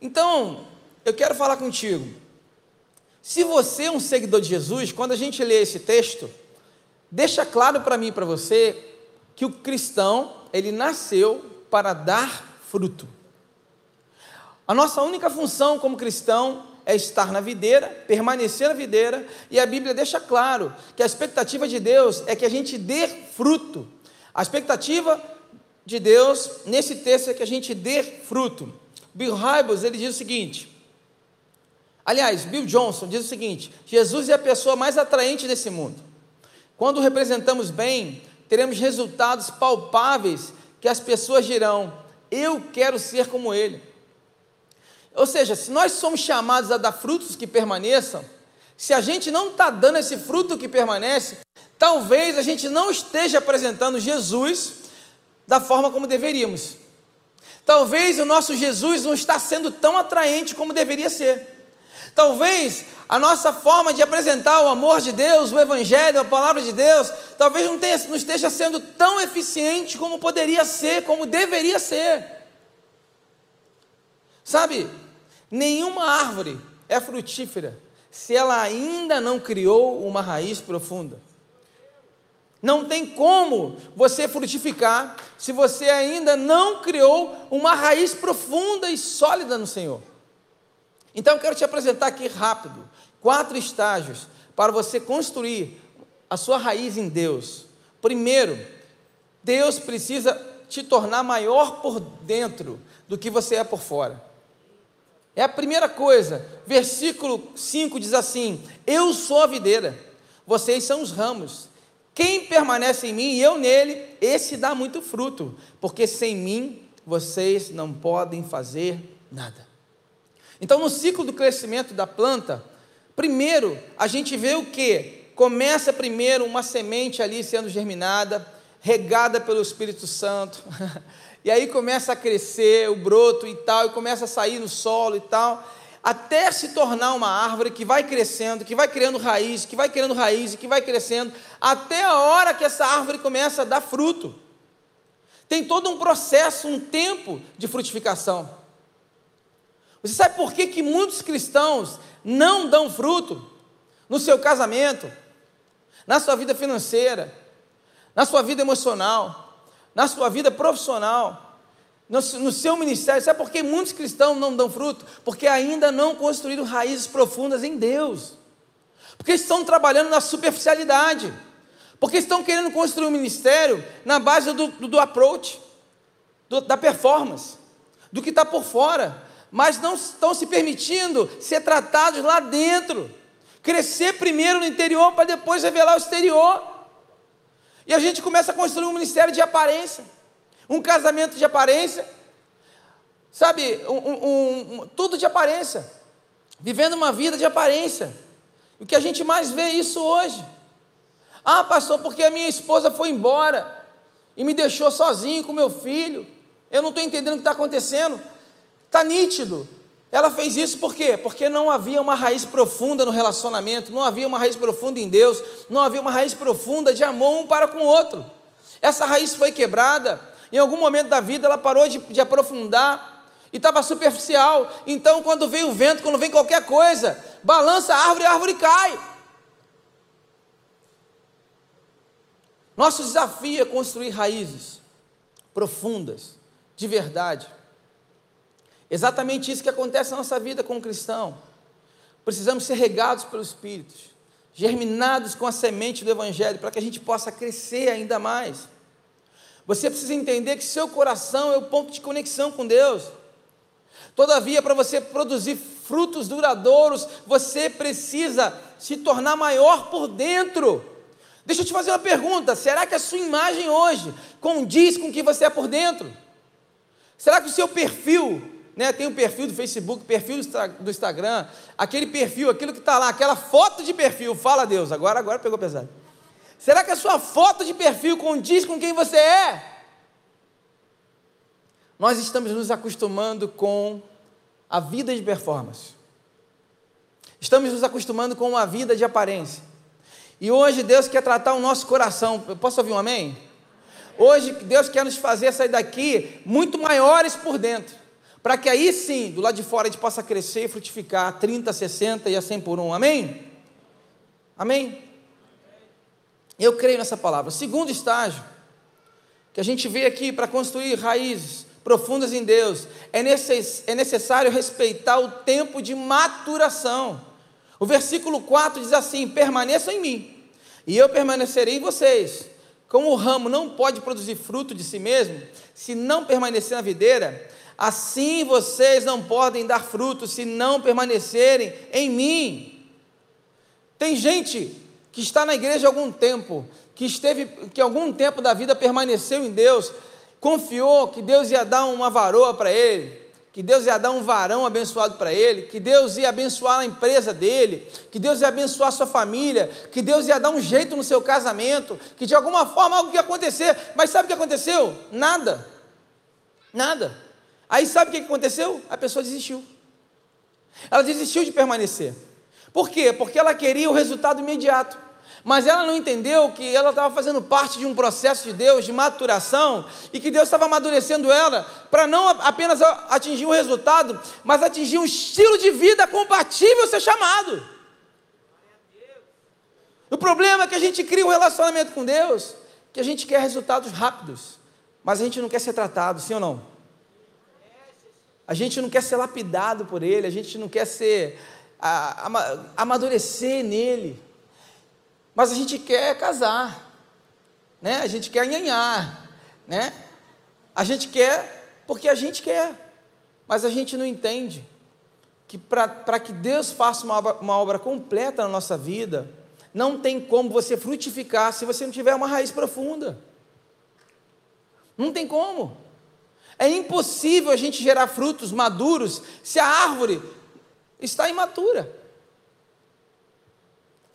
Então, eu quero falar contigo. Se você é um seguidor de Jesus, quando a gente lê esse texto, deixa claro para mim e para você que o cristão, ele nasceu para dar fruto. A nossa única função como cristão é estar na videira, permanecer na videira, e a Bíblia deixa claro que a expectativa de Deus é que a gente dê fruto. A expectativa de Deus nesse texto é que a gente dê fruto. Bill Hybels, ele diz o seguinte: Aliás, Bill Johnson diz o seguinte: Jesus é a pessoa mais atraente desse mundo. Quando o representamos bem, teremos resultados palpáveis que as pessoas dirão: Eu quero ser como ele. Ou seja, se nós somos chamados a dar frutos que permaneçam, se a gente não está dando esse fruto que permanece, talvez a gente não esteja apresentando Jesus da forma como deveríamos. Talvez o nosso Jesus não está sendo tão atraente como deveria ser. Talvez a nossa forma de apresentar o amor de Deus, o Evangelho, a palavra de Deus, talvez não, tenha, não esteja sendo tão eficiente como poderia ser, como deveria ser. Sabe, nenhuma árvore é frutífera se ela ainda não criou uma raiz profunda. Não tem como você frutificar se você ainda não criou uma raiz profunda e sólida no Senhor. Então eu quero te apresentar aqui rápido quatro estágios para você construir a sua raiz em Deus. Primeiro, Deus precisa te tornar maior por dentro do que você é por fora. É a primeira coisa. Versículo 5 diz assim: Eu sou a videira, vocês são os ramos. Quem permanece em mim e eu nele, esse dá muito fruto, porque sem mim vocês não podem fazer nada. Então, no ciclo do crescimento da planta, primeiro a gente vê o que? Começa primeiro uma semente ali sendo germinada, regada pelo Espírito Santo, e aí começa a crescer o broto e tal, e começa a sair no solo e tal até se tornar uma árvore que vai crescendo, que vai criando raiz, que vai criando raiz, que vai crescendo, até a hora que essa árvore começa a dar fruto. Tem todo um processo, um tempo de frutificação. Você sabe por que, que muitos cristãos não dão fruto no seu casamento, na sua vida financeira, na sua vida emocional, na sua vida profissional? No, no seu ministério. Sabe por que muitos cristãos não dão fruto? Porque ainda não construíram raízes profundas em Deus. Porque estão trabalhando na superficialidade. Porque estão querendo construir um ministério na base do, do, do approach, do, da performance, do que está por fora. Mas não estão se permitindo ser tratados lá dentro. Crescer primeiro no interior para depois revelar o exterior. E a gente começa a construir um ministério de aparência um casamento de aparência, sabe, um, um, tudo de aparência, vivendo uma vida de aparência. O que a gente mais vê isso hoje. Ah, pastor, porque a minha esposa foi embora e me deixou sozinho com meu filho. Eu não estou entendendo o que está acontecendo. Está nítido. Ela fez isso por quê? Porque não havia uma raiz profunda no relacionamento, não havia uma raiz profunda em Deus, não havia uma raiz profunda de amor um para com o outro. Essa raiz foi quebrada, em algum momento da vida ela parou de, de aprofundar e estava superficial. Então, quando vem o vento, quando vem qualquer coisa, balança a árvore e a árvore cai. Nosso desafio é construir raízes profundas, de verdade. Exatamente isso que acontece na nossa vida como cristão. Precisamos ser regados pelo Espírito, germinados com a semente do Evangelho, para que a gente possa crescer ainda mais. Você precisa entender que seu coração é o ponto de conexão com Deus. Todavia, para você produzir frutos duradouros, você precisa se tornar maior por dentro. Deixa eu te fazer uma pergunta: será que a sua imagem hoje condiz com o que você é por dentro? Será que o seu perfil, né, tem um perfil do Facebook, perfil do Instagram, aquele perfil, aquilo que está lá, aquela foto de perfil, fala Deus, agora, agora pegou pesado. Será que a sua foto de perfil condiz com quem você é? Nós estamos nos acostumando com a vida de performance. Estamos nos acostumando com uma vida de aparência. E hoje Deus quer tratar o nosso coração. Eu posso ouvir um amém? Hoje Deus quer nos fazer sair daqui muito maiores por dentro. Para que aí sim, do lado de fora, a gente possa crescer e frutificar 30, 60 e a 100 por um. Amém? Amém? Eu creio nessa palavra. segundo estágio, que a gente vê aqui para construir raízes profundas em Deus, é, necess, é necessário respeitar o tempo de maturação. O versículo 4 diz assim: permaneçam em mim, e eu permanecerei em vocês. como o ramo não pode produzir fruto de si mesmo, se não permanecer na videira, assim vocês não podem dar fruto se não permanecerem em mim. Tem gente que está na igreja há algum tempo, que esteve, que algum tempo da vida permaneceu em Deus, confiou que Deus ia dar uma varoa para ele, que Deus ia dar um varão abençoado para ele, que Deus ia abençoar a empresa dele, que Deus ia abençoar a sua família, que Deus ia dar um jeito no seu casamento, que de alguma forma algo ia acontecer. Mas sabe o que aconteceu? Nada. Nada. Aí sabe o que aconteceu? A pessoa desistiu. Ela desistiu de permanecer. Por quê? Porque ela queria o resultado imediato mas ela não entendeu que ela estava fazendo parte de um processo de Deus, de maturação, e que Deus estava amadurecendo ela para não apenas atingir um resultado, mas atingir um estilo de vida compatível a ser chamado. O problema é que a gente cria um relacionamento com Deus, que a gente quer resultados rápidos, mas a gente não quer ser tratado, sim ou não? A gente não quer ser lapidado por Ele, a gente não quer ser, a, a, amadurecer nele mas a gente quer casar, né? A gente quer nhanhar, né? A gente quer porque a gente quer, mas a gente não entende que para que Deus faça uma obra, uma obra completa na nossa vida, não tem como você frutificar se você não tiver uma raiz profunda. Não tem como. É impossível a gente gerar frutos maduros se a árvore está imatura.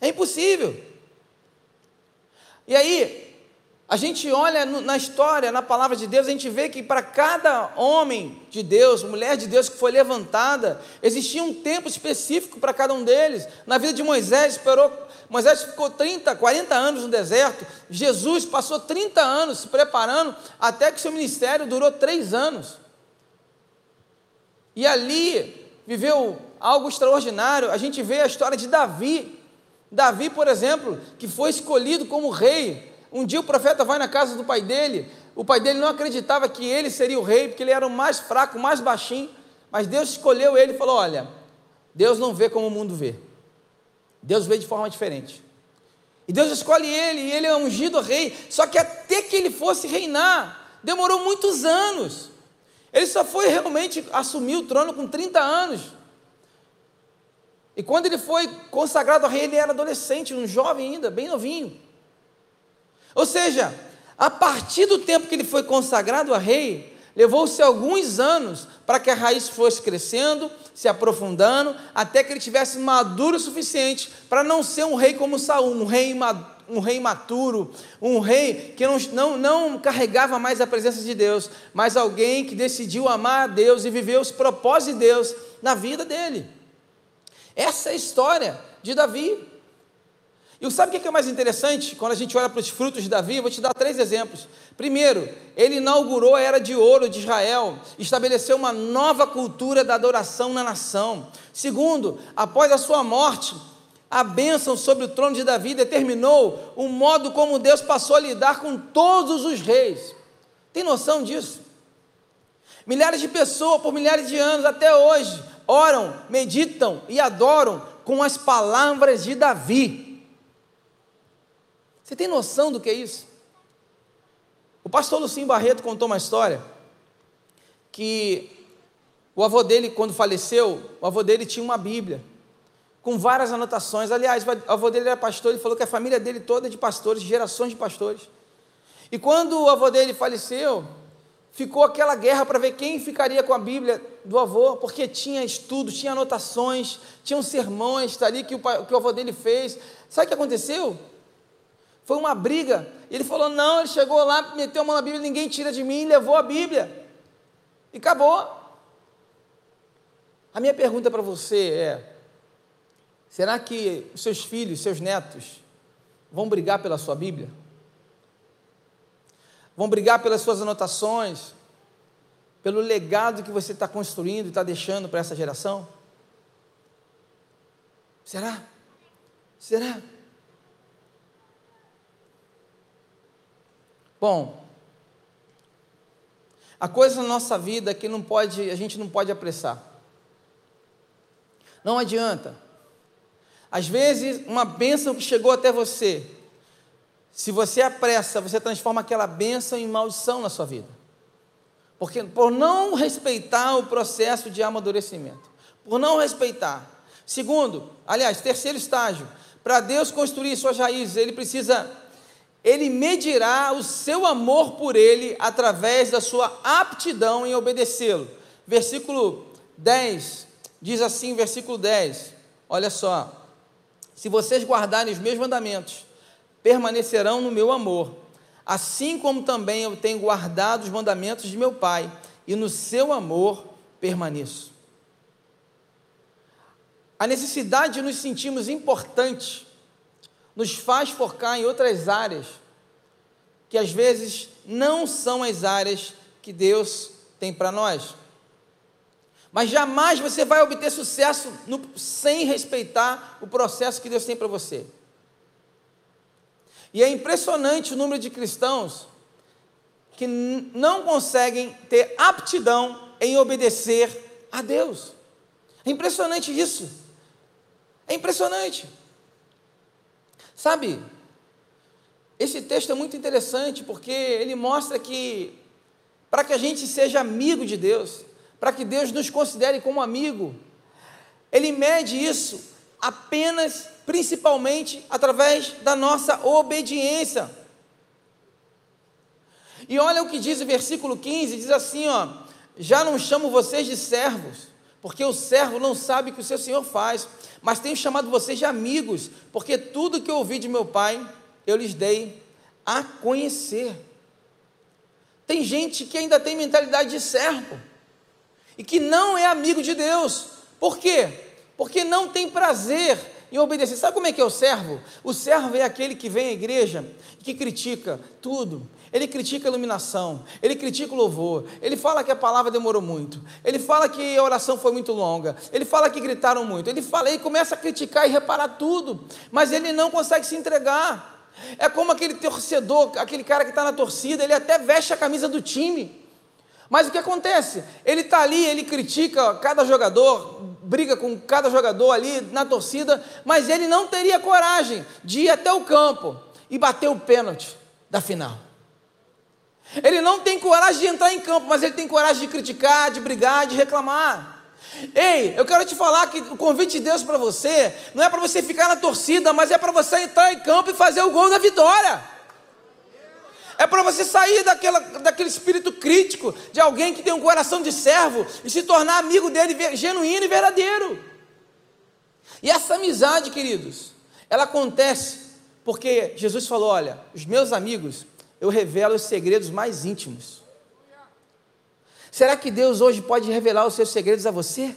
É impossível. E aí, a gente olha na história, na palavra de Deus, a gente vê que para cada homem de Deus, mulher de Deus que foi levantada, existia um tempo específico para cada um deles. Na vida de Moisés, esperou, Moisés ficou 30, 40 anos no deserto, Jesus passou 30 anos se preparando, até que seu ministério durou três anos. E ali viveu algo extraordinário. A gente vê a história de Davi, Davi, por exemplo, que foi escolhido como rei. Um dia o profeta vai na casa do pai dele. O pai dele não acreditava que ele seria o rei, porque ele era o mais fraco, o mais baixinho. Mas Deus escolheu ele e falou: Olha, Deus não vê como o mundo vê. Deus vê de forma diferente. E Deus escolhe ele, e ele é ungido rei. Só que até que ele fosse reinar, demorou muitos anos. Ele só foi realmente assumir o trono com 30 anos. E quando ele foi consagrado a rei, ele era adolescente, um jovem ainda, bem novinho. Ou seja, a partir do tempo que ele foi consagrado a rei, levou-se alguns anos para que a raiz fosse crescendo, se aprofundando, até que ele tivesse maduro o suficiente para não ser um rei como Saul, um rei, um rei maturo, um rei que não, não, não carregava mais a presença de Deus, mas alguém que decidiu amar a Deus e viver os propósitos de Deus na vida dele. Essa é a história de Davi. E sabe o que é mais interessante quando a gente olha para os frutos de Davi? Vou te dar três exemplos. Primeiro, ele inaugurou a era de ouro de Israel, estabeleceu uma nova cultura da adoração na nação. Segundo, após a sua morte, a bênção sobre o trono de Davi determinou o modo como Deus passou a lidar com todos os reis. Tem noção disso? Milhares de pessoas por milhares de anos até hoje oram, meditam e adoram com as palavras de Davi. Você tem noção do que é isso? O pastor Lucim Barreto contou uma história que o avô dele, quando faleceu, o avô dele tinha uma Bíblia com várias anotações. Aliás, o avô dele era pastor, ele falou que a família dele toda é de pastores, gerações de pastores. E quando o avô dele faleceu, ficou aquela guerra para ver quem ficaria com a Bíblia do avô, porque tinha estudos, tinha anotações, tinham sermões tá ali que o, que o avô dele fez. Sabe o que aconteceu? Foi uma briga. Ele falou: não, ele chegou lá, meteu a mão na Bíblia, ninguém tira de mim, levou a Bíblia. E acabou. A minha pergunta para você é: será que os seus filhos, seus netos, vão brigar pela sua Bíblia? Vão brigar pelas suas anotações, pelo legado que você está construindo e está deixando para essa geração? Será? Será? Bom, a coisa na nossa vida que não pode, a gente não pode apressar. Não adianta. Às vezes, uma bênção que chegou até você, Se você apressa, você transforma aquela bênção em maldição na sua vida. Porque por não respeitar o processo de amadurecimento, por não respeitar. Segundo, aliás, terceiro estágio, para Deus construir suas raízes, ele precisa ele medirá o seu amor por ele através da sua aptidão em obedecê-lo. Versículo 10 diz assim, versículo 10. Olha só: Se vocês guardarem os meus mandamentos, permanecerão no meu amor, assim como também eu tenho guardado os mandamentos de meu Pai, e no seu amor permaneço. A necessidade de nos sentirmos importantes nos faz focar em outras áreas que às vezes não são as áreas que Deus tem para nós. Mas jamais você vai obter sucesso no, sem respeitar o processo que Deus tem para você. E é impressionante o número de cristãos que não conseguem ter aptidão em obedecer a Deus. É impressionante isso. É impressionante. Sabe, esse texto é muito interessante porque ele mostra que, para que a gente seja amigo de Deus, para que Deus nos considere como amigo, ele mede isso apenas, principalmente, através da nossa obediência. E olha o que diz o versículo 15: diz assim, ó, já não chamo vocês de servos, porque o servo não sabe o que o seu senhor faz, mas tenho chamado vocês de amigos, porque tudo que eu ouvi de meu pai, eu lhes dei a conhecer. Tem gente que ainda tem mentalidade de servo e que não é amigo de Deus. Por quê? Porque não tem prazer em obedecer. Sabe como é que é o servo? O servo é aquele que vem à igreja e que critica tudo. Ele critica a iluminação, ele critica o louvor, ele fala que a palavra demorou muito, ele fala que a oração foi muito longa, ele fala que gritaram muito, ele fala e começa a criticar e reparar tudo, mas ele não consegue se entregar. É como aquele torcedor, aquele cara que está na torcida, ele até veste a camisa do time. Mas o que acontece? Ele está ali, ele critica cada jogador, briga com cada jogador ali na torcida, mas ele não teria coragem de ir até o campo e bater o pênalti da final. Ele não tem coragem de entrar em campo, mas ele tem coragem de criticar, de brigar, de reclamar. Ei, eu quero te falar que o convite de Deus para você não é para você ficar na torcida, mas é para você entrar em campo e fazer o gol da vitória. É para você sair daquela, daquele espírito crítico de alguém que tem um coração de servo e se tornar amigo dele genuíno e verdadeiro. E essa amizade, queridos, ela acontece porque Jesus falou: olha, os meus amigos, eu revelo os segredos mais íntimos. Será que Deus hoje pode revelar os seus segredos a você?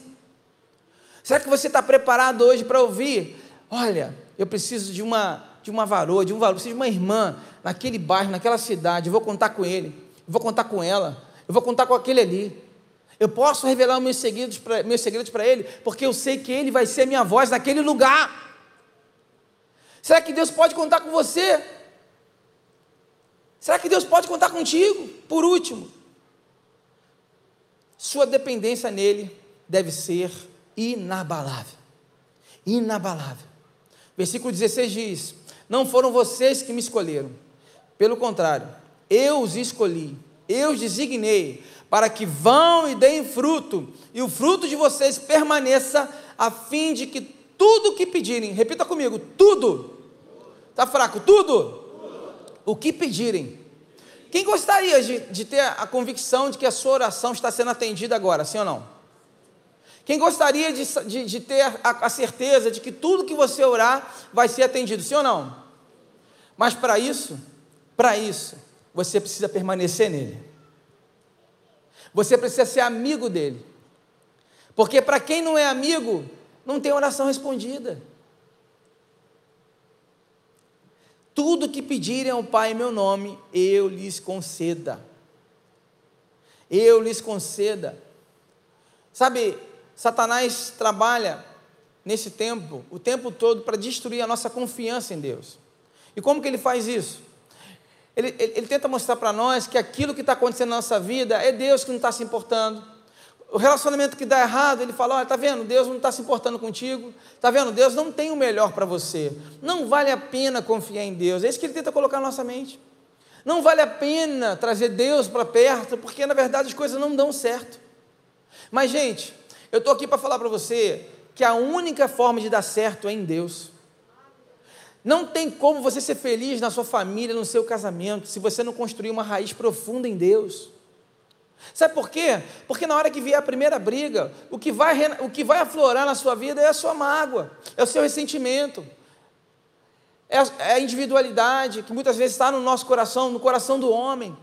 Será que você está preparado hoje para ouvir? Olha, eu preciso de uma de uma varoa, de um varô, preciso de uma irmã naquele bairro, naquela cidade. Eu vou contar com ele, eu vou contar com ela, eu vou contar com aquele ali. Eu posso revelar meus segredos para meus segredos para ele, porque eu sei que ele vai ser minha voz naquele lugar. Será que Deus pode contar com você? Será que Deus pode contar contigo? Por último, sua dependência nele deve ser inabalável. Inabalável. Versículo 16 diz: Não foram vocês que me escolheram, pelo contrário, eu os escolhi, eu os designei, para que vão e deem fruto, e o fruto de vocês permaneça, a fim de que tudo que pedirem, repita comigo, tudo, está fraco, tudo, o que pedirem, quem gostaria de, de ter a convicção de que a sua oração está sendo atendida agora, sim ou não? Quem gostaria de, de, de ter a, a, certeza de que tudo que você orar vai ser atendido, sim ou não? Mas para isso, para isso, você precisa permanecer nele. Você precisa ser amigo dele. Porque para quem não é amigo, não tem oração respondida. Tudo que pedirem ao Pai em meu nome, eu lhes conceda. Eu lhes conceda. Sabe, Satanás trabalha nesse tempo, o tempo todo, para destruir a nossa confiança em Deus. E como que ele faz isso? Ele, ele, ele tenta mostrar para nós que aquilo que está acontecendo na nossa vida é Deus que não está se importando. o relacionamento que dá errado, ele fala: olha, tá vendo? Deus não está se importando contigo, tá vendo? Deus não tem o melhor para você. Não vale a pena confiar em Deus. É isso que ele tenta colocar na nossa mente. Não vale a pena trazer Deus para perto, porque na verdade as coisas não dão certo. Mas, gente, eu estou aqui para falar para você que a única forma de dar certo é em Deus. Não tem como você ser feliz na sua família, no seu casamento, se você não construir uma raiz profunda em Deus. Sabe por quê? Porque na hora que vier a primeira briga, o que vai, o que vai aflorar na sua vida é a sua mágoa, é o seu ressentimento, é a, é a individualidade que muitas vezes está no nosso coração, no coração do homem.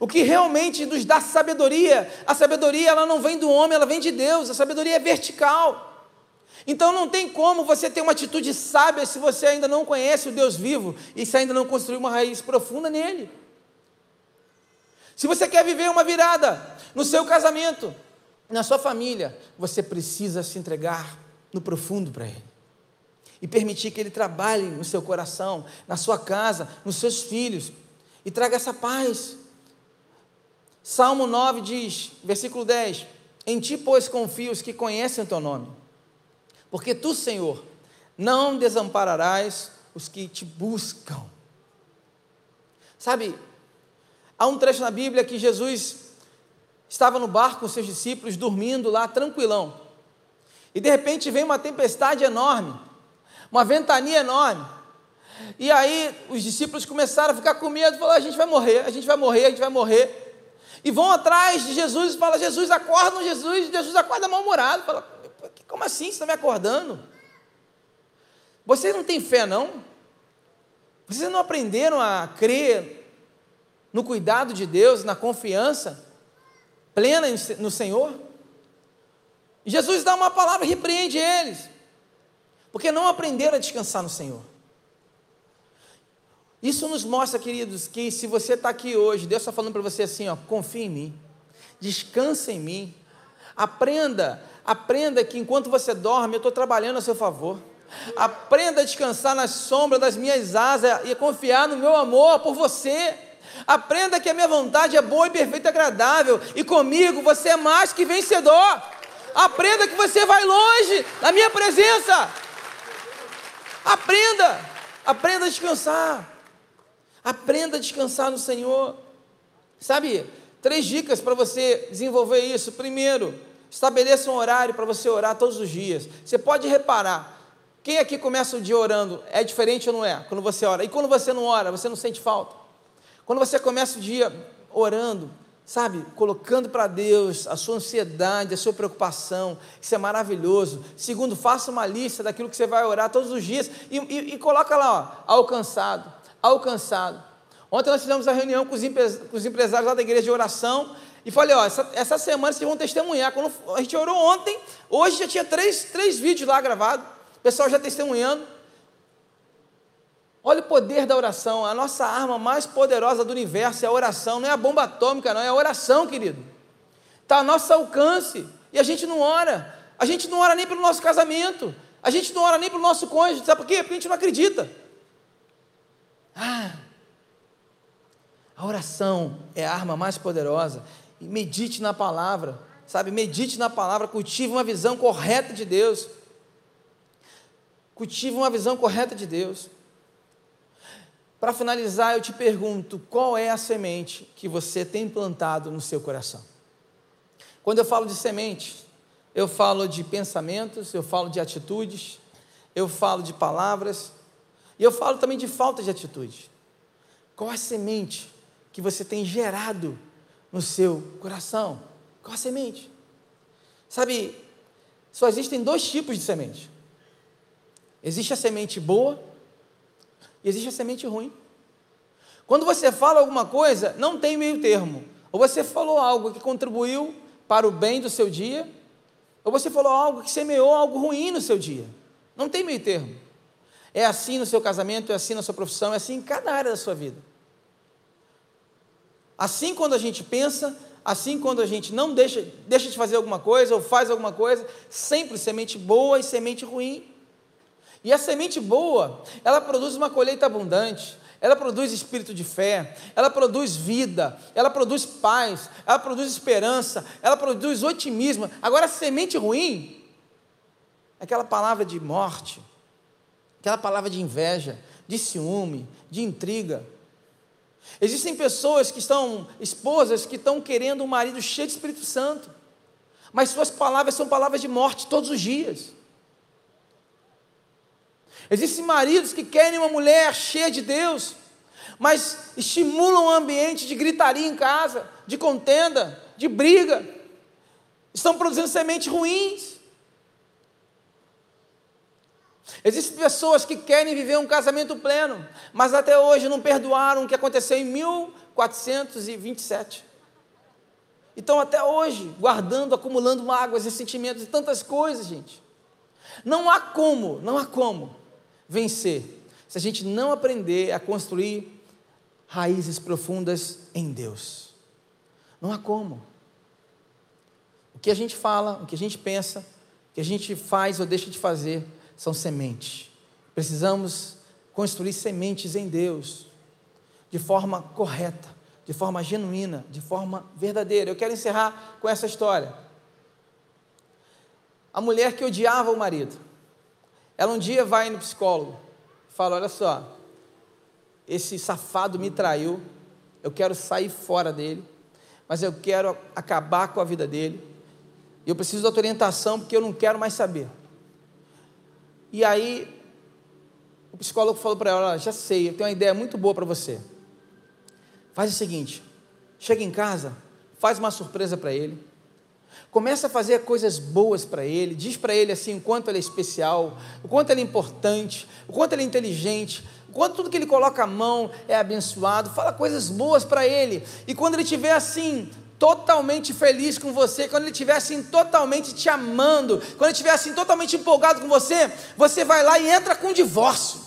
O que realmente nos dá sabedoria, a sabedoria ela não vem do homem, ela vem de Deus, a sabedoria é vertical. Então não tem como você ter uma atitude sábia se você ainda não conhece o Deus vivo e se ainda não construiu uma raiz profunda nele. Se você quer viver uma virada no seu casamento, na sua família, você precisa se entregar no profundo para Ele. E permitir que Ele trabalhe no seu coração, na sua casa, nos seus filhos. E traga essa paz. Salmo 9 diz, versículo 10: Em ti, pois, confio os que conhecem o teu nome. Porque tu, Senhor, não desampararás os que te buscam. Sabe, Há um trecho na Bíblia que Jesus estava no barco com seus discípulos, dormindo lá, tranquilão. E de repente vem uma tempestade enorme, uma ventania enorme. E aí os discípulos começaram a ficar com medo, falaram: a gente vai morrer, a gente vai morrer, a gente vai morrer. E vão atrás de Jesus e falam: Jesus, acorda, Jesus. Jesus acorda mal-humorado. Fala: como assim você está me acordando? Vocês não têm fé, não? Vocês não aprenderam a crer no cuidado de Deus, na confiança plena no Senhor. Jesus dá uma palavra e repreende eles, porque não aprenderam a descansar no Senhor. Isso nos mostra, queridos, que se você está aqui hoje, Deus está falando para você assim: ó, confie em mim, descansa em mim, aprenda, aprenda que enquanto você dorme, eu estou trabalhando a seu favor. Aprenda a descansar na sombra das minhas asas e confiar no meu amor por você. Aprenda que a minha vontade é boa e perfeita e agradável, e comigo você é mais que vencedor. Aprenda que você vai longe da minha presença. Aprenda, aprenda a descansar. Aprenda a descansar no Senhor. Sabe, três dicas para você desenvolver isso. Primeiro, estabeleça um horário para você orar todos os dias. Você pode reparar, quem aqui começa o dia orando é diferente ou não é? Quando você ora. E quando você não ora, você não sente falta? Quando você começa o dia orando, sabe, colocando para Deus a sua ansiedade, a sua preocupação, isso é maravilhoso. Segundo, faça uma lista daquilo que você vai orar todos os dias e, e, e coloca lá, ó, alcançado, alcançado. Ontem nós fizemos a reunião com os, com os empresários lá da igreja de oração e falei, ó, essa, essa semana vocês vão testemunhar. Quando a gente orou ontem, hoje já tinha três, três vídeos lá gravados, o pessoal já testemunhando. Olha o poder da oração. A nossa arma mais poderosa do universo é a oração. Não é a bomba atômica, não. É a oração, querido. Está a nosso alcance. E a gente não ora. A gente não ora nem pelo nosso casamento. A gente não ora nem pelo nosso cônjuge. Sabe por quê? Porque a gente não acredita. Ah, a oração é a arma mais poderosa. Medite na palavra. Sabe? Medite na palavra. Cultive uma visão correta de Deus. Cultive uma visão correta de Deus. Para finalizar, eu te pergunto: qual é a semente que você tem plantado no seu coração? Quando eu falo de semente, eu falo de pensamentos, eu falo de atitudes, eu falo de palavras, e eu falo também de falta de atitude. Qual a semente que você tem gerado no seu coração? Qual a semente? Sabe, só existem dois tipos de semente. Existe a semente boa e existe a semente ruim. Quando você fala alguma coisa, não tem meio termo. Ou você falou algo que contribuiu para o bem do seu dia, ou você falou algo que semeou algo ruim no seu dia. Não tem meio termo. É assim no seu casamento, é assim na sua profissão, é assim em cada área da sua vida. Assim quando a gente pensa, assim quando a gente não deixa, deixa de fazer alguma coisa ou faz alguma coisa, sempre semente boa e semente ruim. E a semente boa, ela produz uma colheita abundante, ela produz espírito de fé, ela produz vida, ela produz paz, ela produz esperança, ela produz otimismo. Agora, a semente ruim, aquela palavra de morte, aquela palavra de inveja, de ciúme, de intriga. Existem pessoas que estão, esposas, que estão querendo um marido cheio de Espírito Santo, mas suas palavras são palavras de morte todos os dias. Existem maridos que querem uma mulher cheia de Deus, mas estimulam um ambiente de gritaria em casa, de contenda, de briga. Estão produzindo sementes ruins. Existem pessoas que querem viver um casamento pleno, mas até hoje não perdoaram o que aconteceu em 1427. Então, até hoje, guardando, acumulando mágoas e sentimentos e tantas coisas, gente. Não há como, não há como vencer se a gente não aprender a construir raízes profundas em Deus. Não há como. O que a gente fala, o que a gente pensa, o que a gente faz ou deixa de fazer são sementes. Precisamos construir sementes em Deus de forma correta, de forma genuína, de forma verdadeira. Eu quero encerrar com essa história. A mulher que odiava o marido, ela um dia vai no psicólogo, fala: Olha só, esse safado me traiu, eu quero sair fora dele, mas eu quero acabar com a vida dele, eu preciso da tua orientação porque eu não quero mais saber. E aí, o psicólogo falou para ela: Já sei, eu tenho uma ideia muito boa para você. Faz o seguinte: chega em casa, faz uma surpresa para ele, Começa a fazer coisas boas para ele, diz para ele assim o quanto ele é especial, o quanto ele é importante, o quanto ele é inteligente, o quanto tudo que ele coloca a mão é abençoado, fala coisas boas para ele. E quando ele estiver assim, totalmente feliz com você, quando ele estiver assim totalmente te amando, quando ele estiver assim totalmente empolgado com você, você vai lá e entra com divórcio.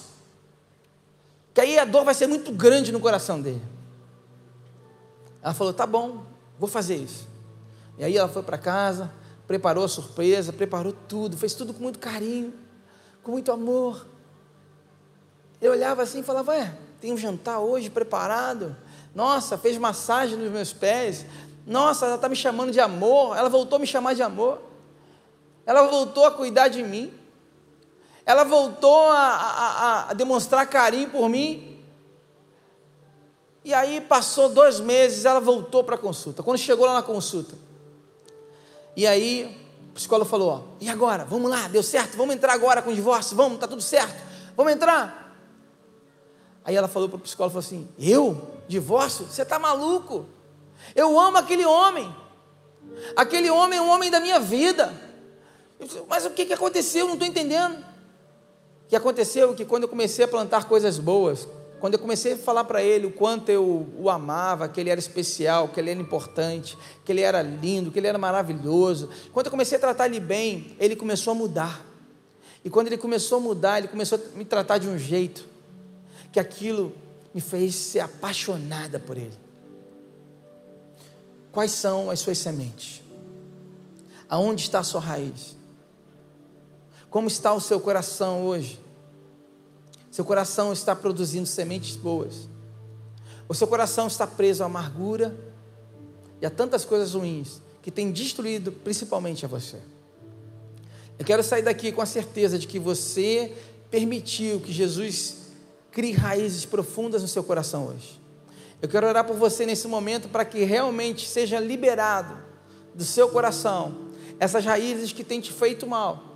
Que aí a dor vai ser muito grande no coração dele. Ela falou: "Tá bom, vou fazer isso". E aí ela foi para casa, preparou a surpresa, preparou tudo, fez tudo com muito carinho, com muito amor. Eu olhava assim e falava: Ué, tem um jantar hoje preparado? Nossa, fez massagem nos meus pés. Nossa, ela está me chamando de amor. Ela voltou a me chamar de amor. Ela voltou a cuidar de mim. Ela voltou a, a, a demonstrar carinho por mim. E aí passou dois meses, ela voltou para a consulta. Quando chegou lá na consulta, e aí o psicólogo falou: ó, e agora? Vamos lá, deu certo? Vamos entrar agora com o divórcio? Vamos, tá tudo certo? Vamos entrar? Aí ela falou para o psicólogo falou assim: Eu? Divórcio? Você está maluco? Eu amo aquele homem. Aquele homem é um homem da minha vida. Mas o que, que aconteceu? Eu não estou entendendo. O que aconteceu é que quando eu comecei a plantar coisas boas, quando eu comecei a falar para ele o quanto eu o amava, que ele era especial, que ele era importante, que ele era lindo, que ele era maravilhoso, quando eu comecei a tratar ele bem, ele começou a mudar. E quando ele começou a mudar, ele começou a me tratar de um jeito que aquilo me fez ser apaixonada por ele. Quais são as suas sementes? Aonde está a sua raiz? Como está o seu coração hoje? Seu coração está produzindo sementes boas. O seu coração está preso à amargura e a tantas coisas ruins que tem destruído principalmente a você. Eu quero sair daqui com a certeza de que você permitiu que Jesus crie raízes profundas no seu coração hoje. Eu quero orar por você nesse momento para que realmente seja liberado do seu coração essas raízes que têm te feito mal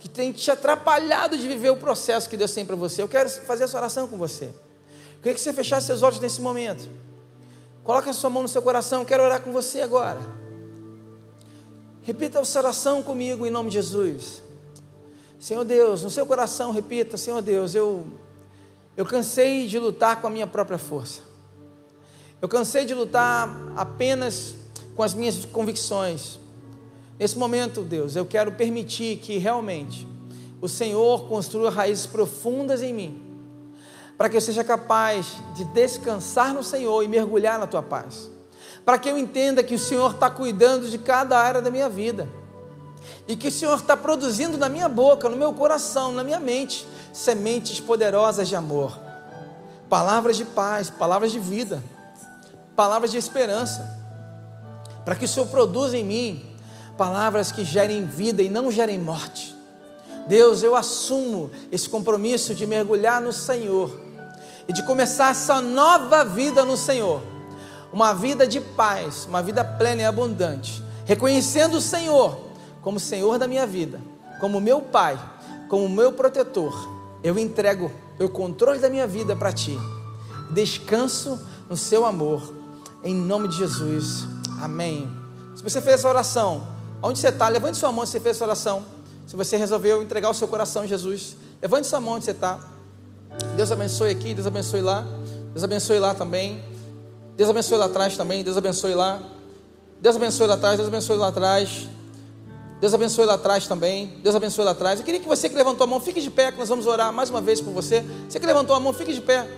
que tem te atrapalhado de viver o processo que Deus tem para você. Eu quero fazer essa oração com você. Eu queria que você fechasse seus olhos nesse momento. Coloque a sua mão no seu coração. Eu quero orar com você agora. Repita essa oração comigo em nome de Jesus. Senhor Deus, no seu coração, repita: Senhor Deus, eu, eu cansei de lutar com a minha própria força. Eu cansei de lutar apenas com as minhas convicções. Nesse momento, Deus, eu quero permitir que realmente o Senhor construa raízes profundas em mim, para que eu seja capaz de descansar no Senhor e mergulhar na tua paz, para que eu entenda que o Senhor está cuidando de cada área da minha vida e que o Senhor está produzindo na minha boca, no meu coração, na minha mente, sementes poderosas de amor. palavras de paz, palavras de vida, palavras de esperança, para que o Senhor produza em mim palavras que gerem vida e não gerem morte. Deus, eu assumo esse compromisso de mergulhar no Senhor e de começar essa nova vida no Senhor, uma vida de paz, uma vida plena e abundante, reconhecendo o Senhor como Senhor da minha vida, como meu Pai, como meu protetor. Eu entrego o controle da minha vida para Ti, descanso no Seu amor, em nome de Jesus, amém. Se você fez essa oração, onde você está, levante sua mão se você fez essa oração. Se você resolveu entregar o seu coração a Jesus, levante sua mão onde você está. Deus abençoe aqui, Deus abençoe lá. Deus abençoe lá também. Deus abençoe lá atrás também. Deus abençoe lá. Deus abençoe lá atrás. Deus abençoe lá atrás. Deus abençoe lá atrás também. Deus abençoe lá atrás. Eu queria que você que levantou a mão, fique de pé, que nós vamos orar mais uma vez por você. Você que levantou a mão, fique de pé.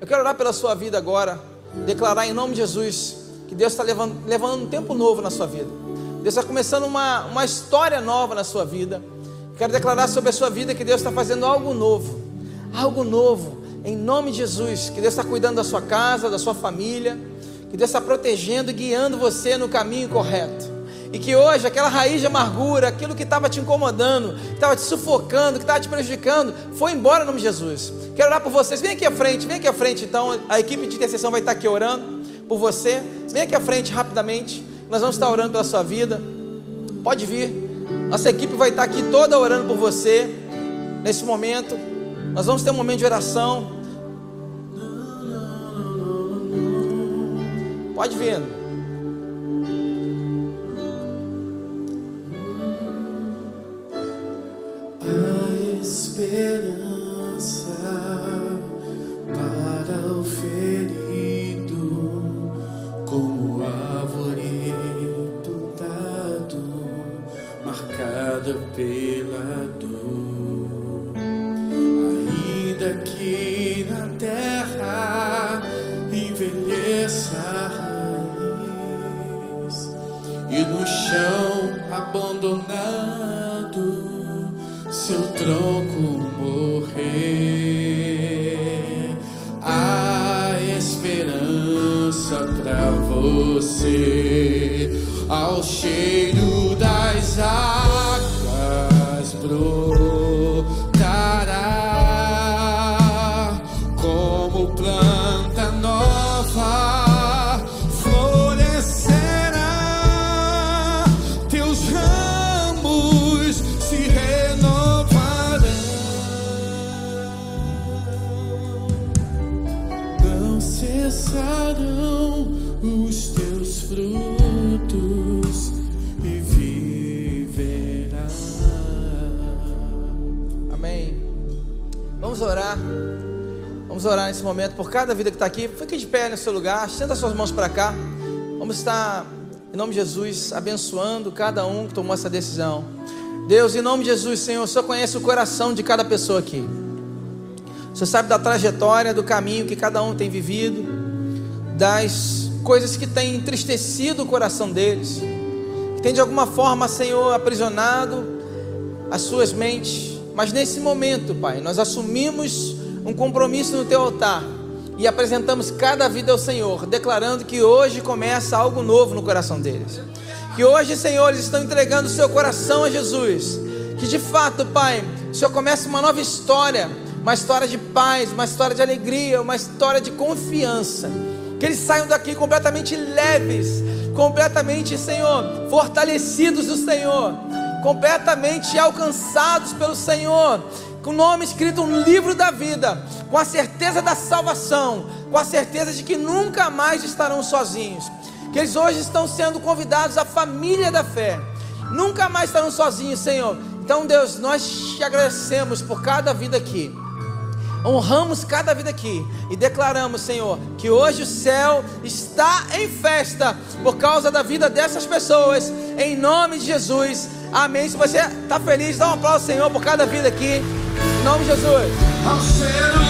Eu quero orar pela sua vida agora. Declarar em nome de Jesus que Deus está levando, levando um tempo novo na sua vida. Deus está começando uma, uma história nova na sua vida. Quero declarar sobre a sua vida que Deus está fazendo algo novo algo novo, em nome de Jesus. Que Deus está cuidando da sua casa, da sua família, que Deus está protegendo e guiando você no caminho correto. E que hoje aquela raiz de amargura, aquilo que estava te incomodando, que estava te sufocando, que estava te prejudicando, foi embora em nome de Jesus. Quero orar por vocês. Vem aqui à frente, vem aqui à frente. Então, a equipe de intercessão vai estar aqui orando por você. Vem aqui à frente rapidamente. Nós vamos estar orando pela sua vida. Pode vir. Nossa equipe vai estar aqui toda orando por você nesse momento. Nós vamos ter um momento de oração. Pode vir. Esperança cada vida que está aqui. Fique de pé no seu lugar, estenda suas mãos para cá. Vamos estar, em nome de Jesus, abençoando cada um que tomou essa decisão. Deus, em nome de Jesus, Senhor, o Senhor conhece o coração de cada pessoa aqui. O Senhor sabe da trajetória, do caminho que cada um tem vivido, das coisas que têm entristecido o coração deles, que tem de alguma forma, Senhor, aprisionado as suas mentes. Mas nesse momento, Pai, nós assumimos um compromisso no teu altar e apresentamos cada vida ao Senhor, declarando que hoje começa algo novo no coração deles. Que hoje, Senhor, eles estão entregando o seu coração a Jesus. Que de fato, Pai, o Senhor começa uma nova história, uma história de paz, uma história de alegria, uma história de confiança. Que eles saiam daqui completamente leves, completamente, Senhor, fortalecidos do Senhor, completamente alcançados pelo Senhor, com o nome escrito no livro da vida, com a certeza da salvação, com a certeza de que nunca mais estarão sozinhos. Que eles hoje estão sendo convidados à família da fé. Nunca mais estarão sozinhos, Senhor. Então, Deus, nós te agradecemos por cada vida aqui. Honramos cada vida aqui e declaramos, Senhor, que hoje o céu está em festa por causa da vida dessas pessoas, em nome de Jesus. Amém. Se você está feliz, dá um aplauso, Senhor, por cada vida aqui, em nome de Jesus.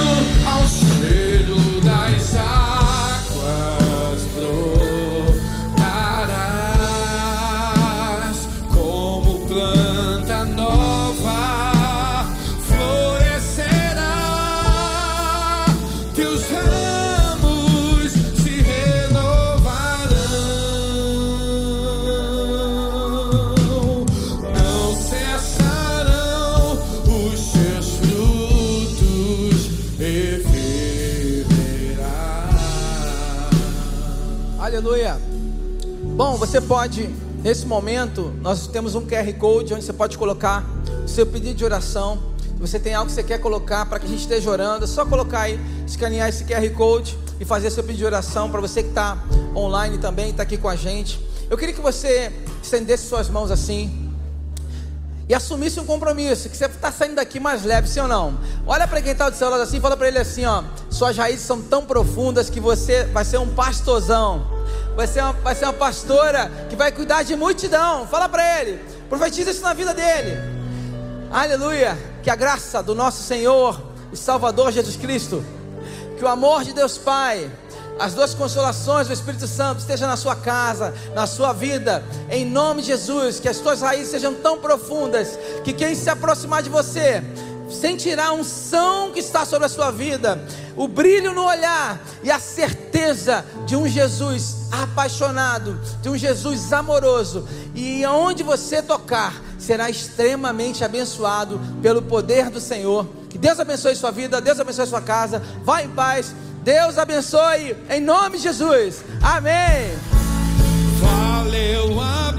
Bom, você pode, nesse momento, nós temos um QR Code onde você pode colocar o seu pedido de oração. Se você tem algo que você quer colocar para que a gente esteja orando, é só colocar aí, escanear esse QR Code e fazer seu pedido de oração para você que está online também, está aqui com a gente. Eu queria que você estendesse suas mãos assim e assumisse um compromisso, que você está saindo daqui mais leve, sim ou não? Olha para quem está do seu lado assim, fala para ele assim, ó, suas raízes são tão profundas que você vai ser um pastorzão, vai ser uma, vai ser uma pastora que vai cuidar de multidão. Fala para ele, profetiza isso na vida dele. Aleluia, que a graça do nosso Senhor e Salvador Jesus Cristo, que o amor de Deus Pai, as duas consolações do Espírito Santo estejam na sua casa, na sua vida, em nome de Jesus, que as tuas raízes sejam tão profundas que quem se aproximar de você sentirá a unção que está sobre a sua vida, o brilho no olhar e a certeza de um Jesus apaixonado, de um Jesus amoroso, e aonde você tocar, será extremamente abençoado pelo poder do Senhor. Que Deus abençoe sua vida, Deus abençoe sua casa. Vá em paz. Deus abençoe, em nome de Jesus. Amém. Valeu a